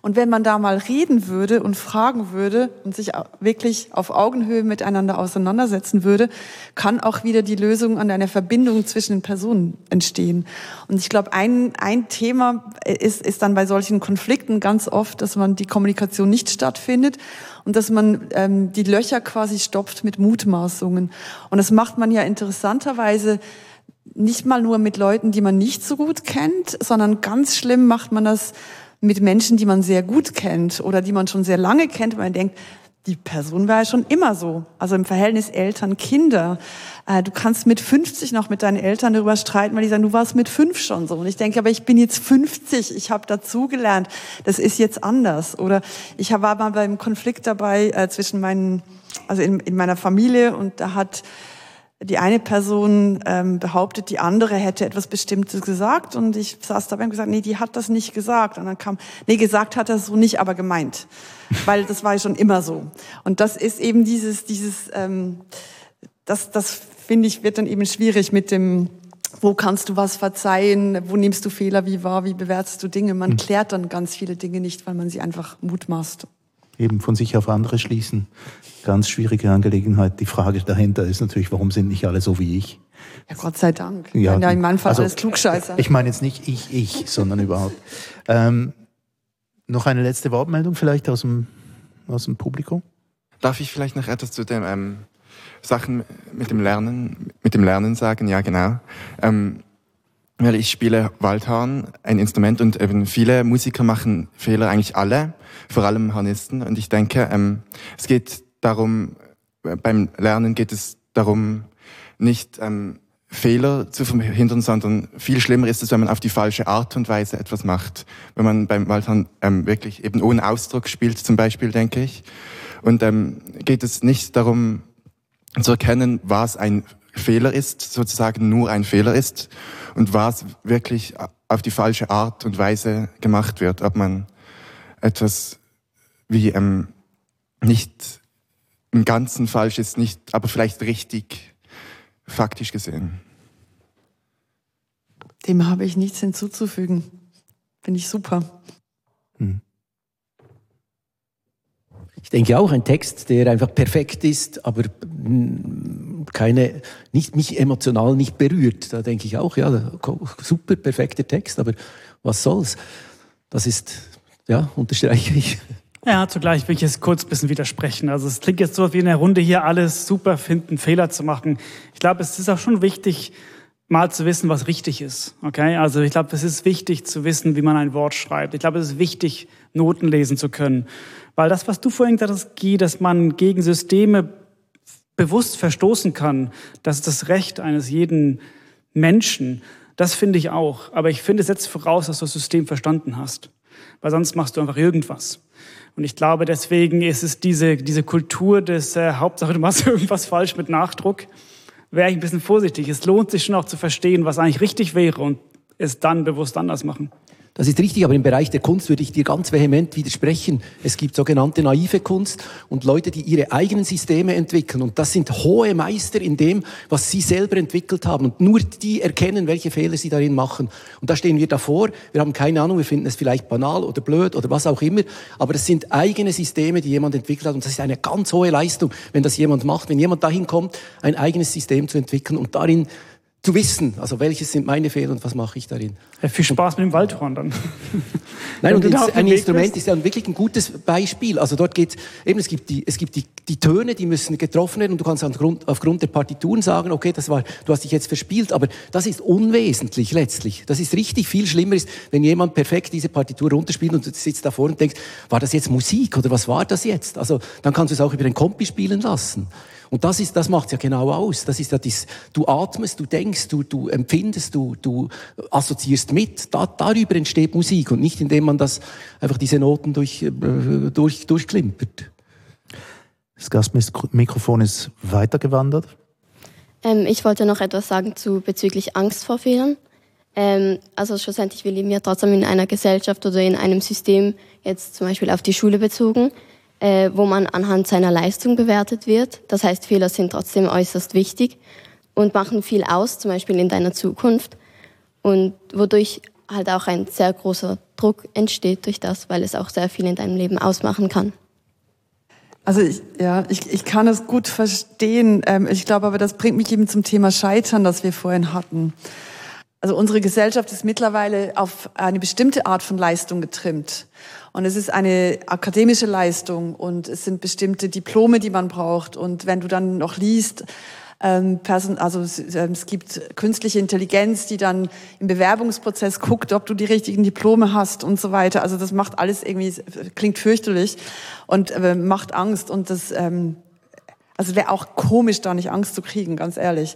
Und wenn man da mal reden würde und fragen würde und sich wirklich auf Augenhöhe miteinander auseinandersetzen würde, kann auch wieder die Lösung an einer Verbindung zwischen den Personen entstehen. Und ich glaube, ein, ein Thema ist, ist dann bei solchen Konflikten ganz oft, dass man die Kommunikation nicht stattfindet und dass man ähm, die Löcher quasi stopft mit Mutmaßungen. Und das macht man ja interessanterweise nicht mal nur mit Leuten, die man nicht so gut kennt, sondern ganz schlimm macht man das mit Menschen, die man sehr gut kennt oder die man schon sehr lange kennt, weil man denkt, die Person war ja schon immer so. Also im Verhältnis Eltern-Kinder. Äh, du kannst mit 50 noch mit deinen Eltern darüber streiten, weil die sagen, du warst mit fünf schon so. Und ich denke, aber ich bin jetzt 50, ich habe dazugelernt, das ist jetzt anders. Oder ich war mal beim Konflikt dabei äh, zwischen meinen, also in, in meiner Familie und da hat die eine Person ähm, behauptet, die andere hätte etwas Bestimmtes gesagt und ich saß dabei und gesagt, nee, die hat das nicht gesagt. Und dann kam, nee, gesagt hat er so nicht, aber gemeint, weil das war ja schon immer so. Und das ist eben dieses, dieses, ähm, das, das finde ich wird dann eben schwierig mit dem, wo kannst du was verzeihen, wo nimmst du Fehler wie wahr, wie bewertest du Dinge. Man hm. klärt dann ganz viele Dinge nicht, weil man sie einfach mutmaßt eben von sich auf andere schließen. Ganz schwierige Angelegenheit. Die Frage dahinter ist natürlich, warum sind nicht alle so wie ich? Ja, Gott sei Dank. Ja, ja in meinem Fall also, alles Klugscheißer. Ich meine jetzt nicht ich, ich, sondern überhaupt. Ähm, noch eine letzte Wortmeldung vielleicht aus dem, aus dem Publikum? Darf ich vielleicht noch etwas zu den ähm, Sachen mit dem Lernen, mit dem Lernen sagen? Ja, genau. Ähm, weil ich spiele Waldhorn, ein Instrument, und eben viele Musiker machen Fehler, eigentlich alle, vor allem Hornisten. Und ich denke, ähm, es geht darum, beim Lernen geht es darum, nicht ähm, Fehler zu verhindern, sondern viel schlimmer ist es, wenn man auf die falsche Art und Weise etwas macht. Wenn man beim Waldhorn ähm, wirklich eben ohne Ausdruck spielt, zum Beispiel, denke ich. Und ähm, geht es nicht darum, zu erkennen, was ein Fehler ist, sozusagen nur ein Fehler ist und was wirklich auf die falsche Art und Weise gemacht wird, ob man etwas wie ähm, nicht im Ganzen falsch ist, nicht, aber vielleicht richtig faktisch gesehen. Dem habe ich nichts hinzuzufügen. Finde ich super. Hm. Ich denke auch ein Text, der einfach perfekt ist, aber keine, nicht, mich emotional nicht berührt. Da denke ich auch, ja, super, perfekter Text, aber was soll's? Das ist, ja, unterstreiche ich. Ja, zugleich will ich jetzt kurz ein bisschen widersprechen. Also es klingt jetzt so wie in der Runde hier alles super finden, Fehler zu machen. Ich glaube, es ist auch schon wichtig, mal zu wissen, was richtig ist. Okay? Also ich glaube, es ist wichtig zu wissen, wie man ein Wort schreibt. Ich glaube, es ist wichtig, Noten lesen zu können. Weil das, was du vorhin gesagt hast, Guy, dass man gegen Systeme bewusst verstoßen kann, das ist das Recht eines jeden Menschen. Das finde ich auch. Aber ich finde, es setzt voraus, dass du das System verstanden hast. Weil sonst machst du einfach irgendwas. Und ich glaube, deswegen ist es diese, diese Kultur des äh, Hauptsache, du machst irgendwas falsch mit Nachdruck, wäre ich ein bisschen vorsichtig. Es lohnt sich schon auch zu verstehen, was eigentlich richtig wäre und es dann bewusst anders machen. Das ist richtig, aber im Bereich der Kunst würde ich dir ganz vehement widersprechen. Es gibt sogenannte naive Kunst und Leute, die ihre eigenen Systeme entwickeln. Und das sind hohe Meister in dem, was sie selber entwickelt haben. Und nur die erkennen, welche Fehler sie darin machen. Und da stehen wir davor. Wir haben keine Ahnung, wir finden es vielleicht banal oder blöd oder was auch immer. Aber es sind eigene Systeme, die jemand entwickelt hat. Und das ist eine ganz hohe Leistung, wenn das jemand macht. Wenn jemand dahin kommt, ein eigenes System zu entwickeln und darin zu wissen, also welches sind meine Fehler und was mache ich darin. Ja, viel Spaß mit dem Waldhorn dann. Nein, und ein Instrument ist ja wirklich ein gutes Beispiel. Also dort geht eben, es gibt die, es gibt die, die Töne, die müssen getroffen werden und du kannst aufgrund, aufgrund der Partituren sagen, okay, das war, du hast dich jetzt verspielt, aber das ist unwesentlich letztlich. Das ist richtig viel schlimmer ist, wenn jemand perfekt diese Partitur runterspielt und du sitzt davor und denkst, war das jetzt Musik oder was war das jetzt? Also dann kannst du es auch über den Kompi spielen lassen. Und das ist, das macht's ja genau aus. Das ist ja das, du atmest, du denkst, du, du empfindest, du, du assoziierst mit. Da, darüber entsteht Musik und nicht indem man das einfach diese Noten durch, äh, durch, durchklimpert. Das Gastmikrofon ist weitergewandert. Ähm, ich wollte noch etwas sagen zu bezüglich Angst vor Fehlern. Ähm, also schlussendlich, wir leben ja trotzdem in einer Gesellschaft oder in einem System, jetzt zum Beispiel auf die Schule bezogen, äh, wo man anhand seiner Leistung bewertet wird. Das heißt, Fehler sind trotzdem äußerst wichtig und machen viel aus, zum Beispiel in deiner Zukunft. Und wodurch halt auch ein sehr großer Druck entsteht durch das, weil es auch sehr viel in deinem Leben ausmachen kann. Also ich, ja, ich, ich kann es gut verstehen. Ähm, ich glaube aber, das bringt mich eben zum Thema Scheitern, das wir vorhin hatten. Also unsere Gesellschaft ist mittlerweile auf eine bestimmte Art von Leistung getrimmt. Und es ist eine akademische Leistung und es sind bestimmte Diplome, die man braucht. Und wenn du dann noch liest, ähm, Person, also es, äh, es gibt künstliche Intelligenz, die dann im Bewerbungsprozess guckt, ob du die richtigen Diplome hast und so weiter. Also das macht alles irgendwie, klingt fürchterlich und äh, macht Angst. Und das, ähm, also wäre auch komisch, da nicht Angst zu kriegen, ganz ehrlich.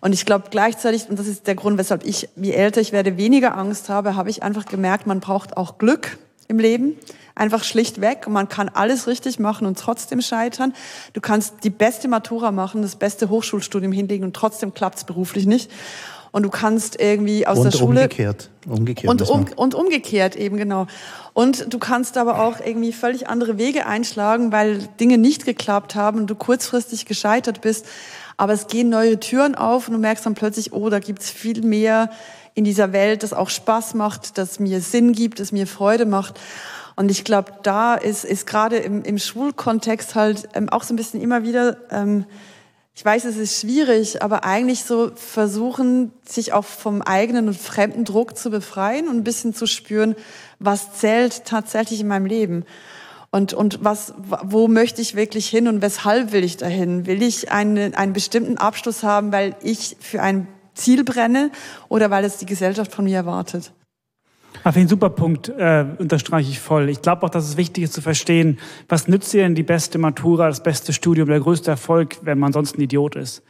Und ich glaube gleichzeitig, und das ist der Grund, weshalb ich, je älter ich werde, weniger Angst habe, habe ich einfach gemerkt, man braucht auch Glück im Leben. Einfach schlicht weg. Und man kann alles richtig machen und trotzdem scheitern. Du kannst die beste Matura machen, das beste Hochschulstudium hinlegen und trotzdem klappt's beruflich nicht. Und du kannst irgendwie aus und der Schule. Umgekehrt. umgekehrt. Und, um, und umgekehrt eben, genau. Und du kannst aber auch irgendwie völlig andere Wege einschlagen, weil Dinge nicht geklappt haben und du kurzfristig gescheitert bist. Aber es gehen neue Türen auf und du merkst dann plötzlich, oh, da gibt's viel mehr in dieser Welt, das auch Spaß macht, das mir Sinn gibt, das mir Freude macht. Und ich glaube, da ist, ist gerade im, im Schulkontext halt ähm, auch so ein bisschen immer wieder, ähm, ich weiß, es ist schwierig, aber eigentlich so versuchen, sich auch vom eigenen und fremden Druck zu befreien und ein bisschen zu spüren, was zählt tatsächlich in meinem Leben. Und, und was, wo möchte ich wirklich hin und weshalb will ich dahin? Will ich einen, einen bestimmten Abschluss haben, weil ich für ein Ziel brenne oder weil es die Gesellschaft von mir erwartet. Auf den super Punkt äh, unterstreiche ich voll. Ich glaube auch, dass es wichtig ist zu verstehen, was nützt dir denn die beste Matura, das beste Studium, der größte Erfolg, wenn man sonst ein Idiot ist.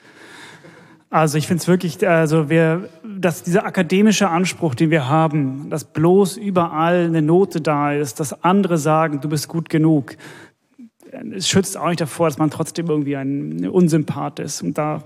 Also ich finde es wirklich, also wir, dass dieser akademische Anspruch, den wir haben, dass bloß überall eine Note da ist, dass andere sagen, du bist gut genug, es schützt auch nicht davor, dass man trotzdem irgendwie ein Unsympath ist. Und da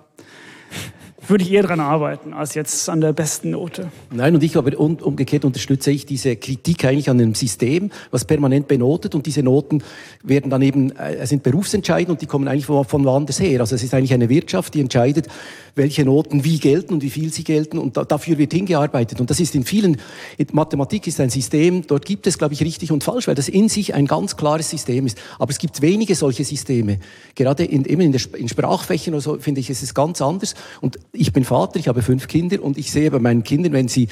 würde ich eher daran arbeiten, als jetzt an der besten Note. Nein, und ich aber umgekehrt unterstütze ich diese Kritik eigentlich an einem System, was permanent benotet und diese Noten werden dann eben, äh, sind berufsentscheidend und die kommen eigentlich von, von woanders her. Also es ist eigentlich eine Wirtschaft, die entscheidet, welche Noten wie gelten und wie viel sie gelten und da, dafür wird hingearbeitet. Und das ist in vielen, in Mathematik ist ein System, dort gibt es, glaube ich, richtig und falsch, weil das in sich ein ganz klares System ist. Aber es gibt wenige solche Systeme. Gerade in, eben in, der, in Sprachfächern oder so, finde ich, ist es ganz anders. Und ich bin Vater, ich habe fünf Kinder und ich sehe bei meinen Kindern, wenn sie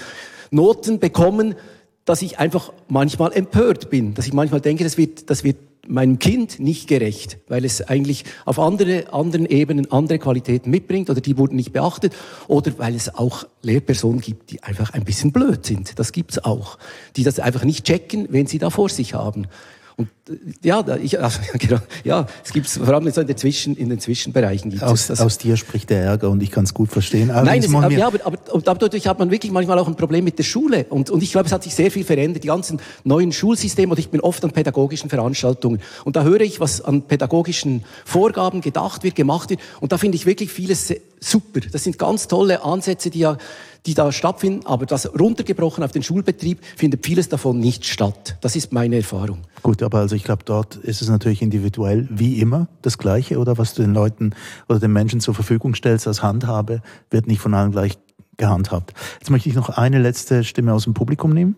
Noten bekommen, dass ich einfach manchmal empört bin, dass ich manchmal denke, das wird, das wird meinem Kind nicht gerecht, weil es eigentlich auf andere, anderen Ebenen andere Qualitäten mitbringt oder die wurden nicht beachtet oder weil es auch Lehrpersonen gibt, die einfach ein bisschen blöd sind. Das gibt's auch, die das einfach nicht checken, wenn sie da vor sich haben. Und äh, ja, ich, also, genau, ja, es gibt vor allem so in, den Zwischen, in den Zwischenbereichen. Gibt aus, das. aus dir spricht der Ärger und ich kann es gut verstehen. Aber Nein, es, aber, ja, aber, aber, aber dadurch hat man wirklich manchmal auch ein Problem mit der Schule. Und, und ich glaube, es hat sich sehr viel verändert. Die ganzen neuen Schulsysteme, und ich bin oft an pädagogischen Veranstaltungen. Und da höre ich, was an pädagogischen Vorgaben gedacht wird, gemacht wird. Und da finde ich wirklich vieles super. Das sind ganz tolle Ansätze, die ja die da stattfinden, aber das runtergebrochen auf den Schulbetrieb findet vieles davon nicht statt. Das ist meine Erfahrung. Gut, aber also ich glaube, dort ist es natürlich individuell wie immer das Gleiche oder was du den Leuten oder den Menschen zur Verfügung stellst als Handhabe, wird nicht von allen gleich gehandhabt. Jetzt möchte ich noch eine letzte Stimme aus dem Publikum nehmen.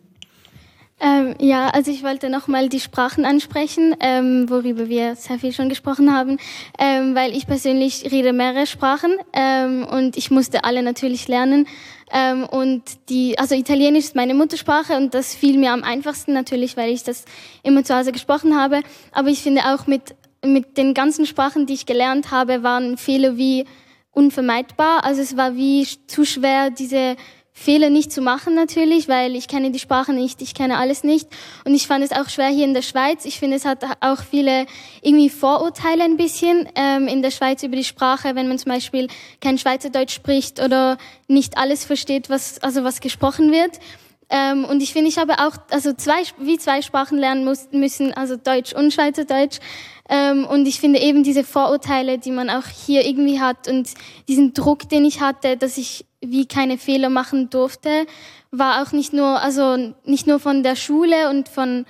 Ähm, ja, also ich wollte nochmal die Sprachen ansprechen, ähm, worüber wir sehr viel schon gesprochen haben, ähm, weil ich persönlich rede mehrere Sprachen ähm, und ich musste alle natürlich lernen. Ähm, und die, also Italienisch ist meine Muttersprache und das fiel mir am einfachsten natürlich, weil ich das immer zu Hause gesprochen habe. Aber ich finde auch mit, mit den ganzen Sprachen, die ich gelernt habe, waren Fehler wie unvermeidbar. Also es war wie zu schwer, diese Fehler nicht zu machen natürlich, weil ich kenne die Sprache nicht, ich kenne alles nicht. Und ich fand es auch schwer hier in der Schweiz. Ich finde, es hat auch viele irgendwie Vorurteile ein bisschen ähm, in der Schweiz über die Sprache, wenn man zum Beispiel kein Schweizerdeutsch spricht oder nicht alles versteht, was, also was gesprochen wird. Ähm, und ich finde, ich habe auch, also zwei, wie zwei Sprachen lernen muss, müssen, also Deutsch und Schweizerdeutsch. Ähm, und ich finde eben diese Vorurteile, die man auch hier irgendwie hat und diesen Druck, den ich hatte, dass ich wie keine Fehler machen durfte, war auch nicht nur, also nicht nur von der Schule und von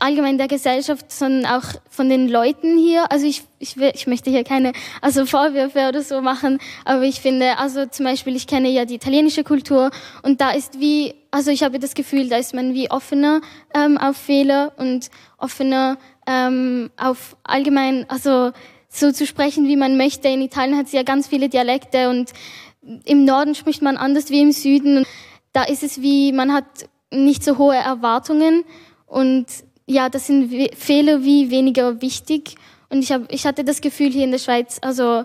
allgemein der Gesellschaft, sondern auch von den Leuten hier. Also ich, ich, will, ich möchte hier keine also Vorwürfe oder so machen, aber ich finde, also zum Beispiel, ich kenne ja die italienische Kultur und da ist wie, also ich habe das Gefühl, da ist man wie offener ähm, auf Fehler und offener ähm, auf allgemein, also so zu sprechen, wie man möchte. In Italien hat es ja ganz viele Dialekte und im Norden spricht man anders wie im Süden. Da ist es wie, man hat nicht so hohe Erwartungen und ja, das sind Fehler wie weniger wichtig. Und ich, hab, ich hatte das Gefühl hier in der Schweiz, also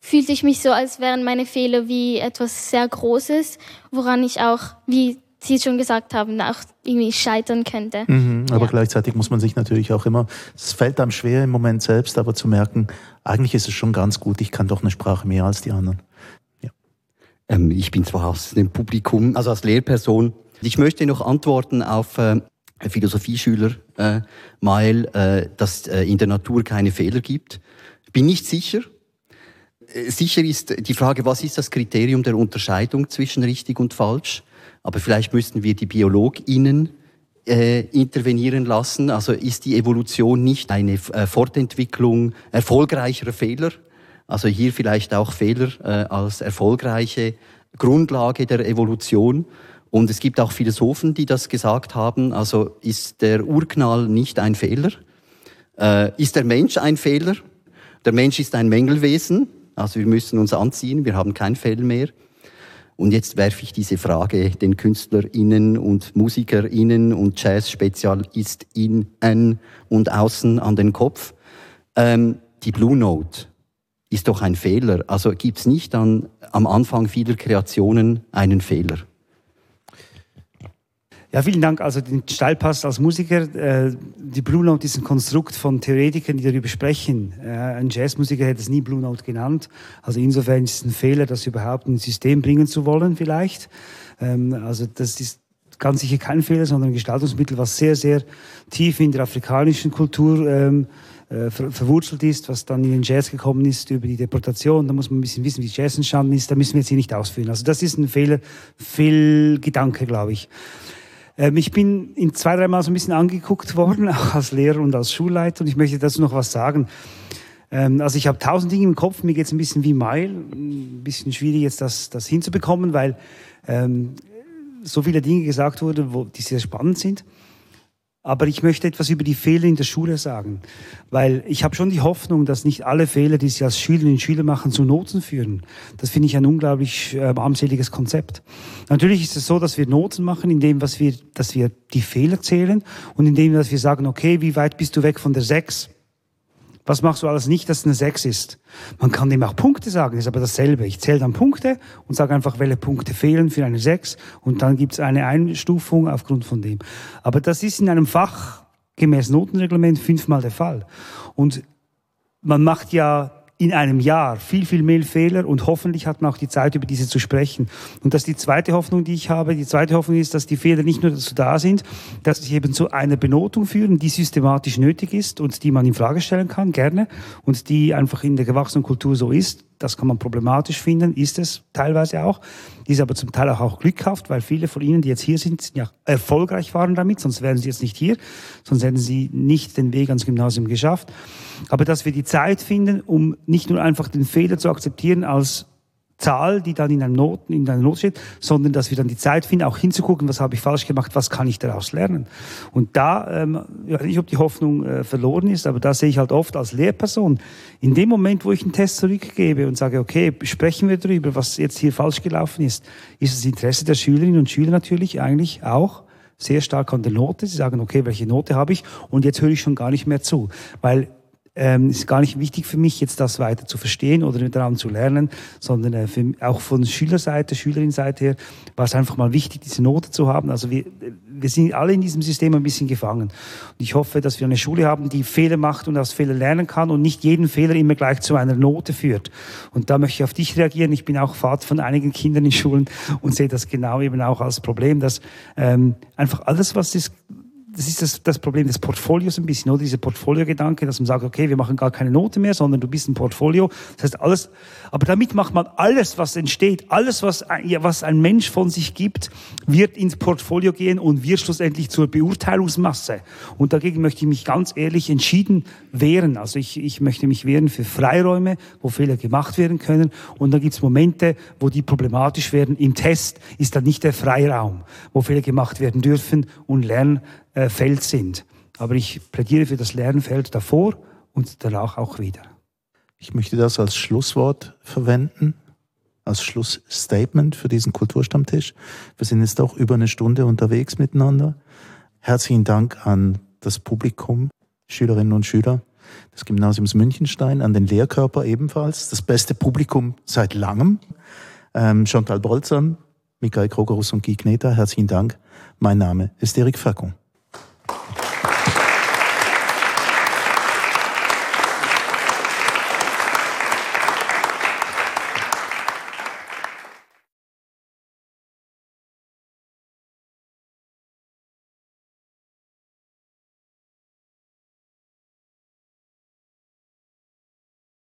fühlte ich mich so, als wären meine Fehler wie etwas sehr Großes, woran ich auch, wie Sie schon gesagt haben, auch irgendwie scheitern könnte. Mhm, aber ja. gleichzeitig muss man sich natürlich auch immer, es fällt einem schwer im Moment selbst, aber zu merken, eigentlich ist es schon ganz gut, ich kann doch eine Sprache mehr als die anderen. Ähm, ich bin zwar aus dem Publikum, also als Lehrperson. Ich möchte noch antworten auf äh, Philosophieschüler äh, Mael, äh, dass äh, in der Natur keine Fehler gibt. Bin nicht sicher. Äh, sicher ist die Frage, was ist das Kriterium der Unterscheidung zwischen richtig und falsch? Aber vielleicht müssten wir die BiologInnen äh, intervenieren lassen. Also ist die Evolution nicht eine äh, Fortentwicklung erfolgreicher Fehler? Also hier vielleicht auch Fehler äh, als erfolgreiche Grundlage der Evolution. Und es gibt auch Philosophen, die das gesagt haben. Also ist der Urknall nicht ein Fehler? Äh, ist der Mensch ein Fehler? Der Mensch ist ein Mängelwesen. Also wir müssen uns anziehen, wir haben kein Fell mehr. Und jetzt werfe ich diese Frage den KünstlerInnen und MusikerInnen und Jazz-SpezialistInnen und außen an den Kopf. Ähm, die Blue Note ist doch ein Fehler. Also gibt es nicht an, am Anfang vieler Kreationen einen Fehler? Ja, vielen Dank. Also den Steilpass als Musiker. Äh, die Blue Note ist ein Konstrukt von Theoretikern, die darüber sprechen. Äh, ein Jazzmusiker hätte es nie Blue Note genannt. Also insofern ist es ein Fehler, das überhaupt in ein System bringen zu wollen vielleicht. Ähm, also das ist ganz sicher kein Fehler, sondern ein Gestaltungsmittel, was sehr, sehr tief in der afrikanischen Kultur ähm, äh, ver verwurzelt ist, was dann in den Jazz gekommen ist über die Deportation. Da muss man ein bisschen wissen, wie Jazz entstanden ist. Da müssen wir jetzt hier nicht ausführen. Also das ist ein Fehler, Fehlgedanke, glaube ich. Ähm, ich bin in zwei, dreimal so ein bisschen angeguckt worden, auch als Lehrer und als Schulleiter, und ich möchte dazu noch was sagen. Ähm, also ich habe tausend Dinge im Kopf, mir geht es ein bisschen wie Meil, ein bisschen schwierig jetzt das, das hinzubekommen, weil ähm, so viele Dinge gesagt wurden, wo, die sehr spannend sind. Aber ich möchte etwas über die Fehler in der Schule sagen, weil ich habe schon die Hoffnung, dass nicht alle Fehler, die Sie als Schülerinnen und Schüler machen, zu Noten führen. Das finde ich ein unglaublich äh, armseliges Konzept. Natürlich ist es so, dass wir Noten machen, indem was wir, dass wir die Fehler zählen und indem dass wir sagen, okay, wie weit bist du weg von der 6? Was machst du alles nicht, dass es eine 6 ist? Man kann dem auch Punkte sagen, ist aber dasselbe. Ich zähle dann Punkte und sage einfach, welche Punkte fehlen für eine 6 und dann gibt es eine Einstufung aufgrund von dem. Aber das ist in einem Fach gemäß Notenreglement fünfmal der Fall. Und man macht ja in einem Jahr viel, viel mehr Fehler und hoffentlich hat man auch die Zeit, über diese zu sprechen. Und das ist die zweite Hoffnung, die ich habe. Die zweite Hoffnung ist, dass die Fehler nicht nur dazu da sind, dass sie eben zu einer Benotung führen, die systematisch nötig ist und die man in Frage stellen kann, gerne, und die einfach in der gewachsenen Kultur so ist. Das kann man problematisch finden, ist es teilweise auch. Ist aber zum Teil auch, auch glückhaft, weil viele von Ihnen, die jetzt hier sind, ja erfolgreich waren damit, sonst wären sie jetzt nicht hier, sonst hätten sie nicht den Weg ans Gymnasium geschafft. Aber dass wir die Zeit finden, um nicht nur einfach den Fehler zu akzeptieren als Zahl, die dann in, einem Noten, in einer Note steht, sondern dass wir dann die Zeit finden, auch hinzugucken, was habe ich falsch gemacht, was kann ich daraus lernen. Und da, ähm, ich weiß nicht, ob die Hoffnung äh, verloren ist, aber da sehe ich halt oft als Lehrperson, in dem Moment, wo ich einen Test zurückgebe und sage, okay, sprechen wir darüber, was jetzt hier falsch gelaufen ist, ist das Interesse der Schülerinnen und Schüler natürlich eigentlich auch sehr stark an der Note. Sie sagen, okay, welche Note habe ich? Und jetzt höre ich schon gar nicht mehr zu, weil ähm, ist gar nicht wichtig für mich, jetzt das weiter zu verstehen oder daran zu lernen, sondern äh, für, auch von Schülerseite, Schülerinseite her war es einfach mal wichtig, diese Note zu haben. Also wir, wir sind alle in diesem System ein bisschen gefangen. Und ich hoffe, dass wir eine Schule haben, die Fehler macht und aus Fehlern lernen kann und nicht jeden Fehler immer gleich zu einer Note führt. Und da möchte ich auf dich reagieren. Ich bin auch Vater von einigen Kindern in Schulen und sehe das genau eben auch als Problem, dass ähm, einfach alles, was ist, das ist das, das Problem des Portfolios ein bisschen, oder? Dieser Portfolio-Gedanke, dass man sagt, okay, wir machen gar keine Note mehr, sondern du bist ein Portfolio. Das heißt, alles, aber damit macht man alles, was entsteht, alles, was, was ein Mensch von sich gibt, wird ins Portfolio gehen und wird schlussendlich zur Beurteilungsmasse. Und dagegen möchte ich mich ganz ehrlich entschieden wehren. Also ich, ich möchte mich wehren für Freiräume, wo Fehler gemacht werden können. Und da gibt es Momente, wo die problematisch werden. Im Test ist dann nicht der Freiraum, wo Fehler gemacht werden dürfen und Lern äh, sind. Aber ich plädiere für das Lernfeld davor und danach auch wieder. Ich möchte das als Schlusswort verwenden, als Schlussstatement für diesen Kulturstammtisch. Wir sind jetzt auch über eine Stunde unterwegs miteinander. Herzlichen Dank an das Publikum, Schülerinnen und Schüler des Gymnasiums Münchenstein, an den Lehrkörper ebenfalls, das beste Publikum seit langem. Ähm, Chantal Bolzern, Michael Krogerus und Guy Kneter, herzlichen Dank. Mein Name ist Erik Fackung.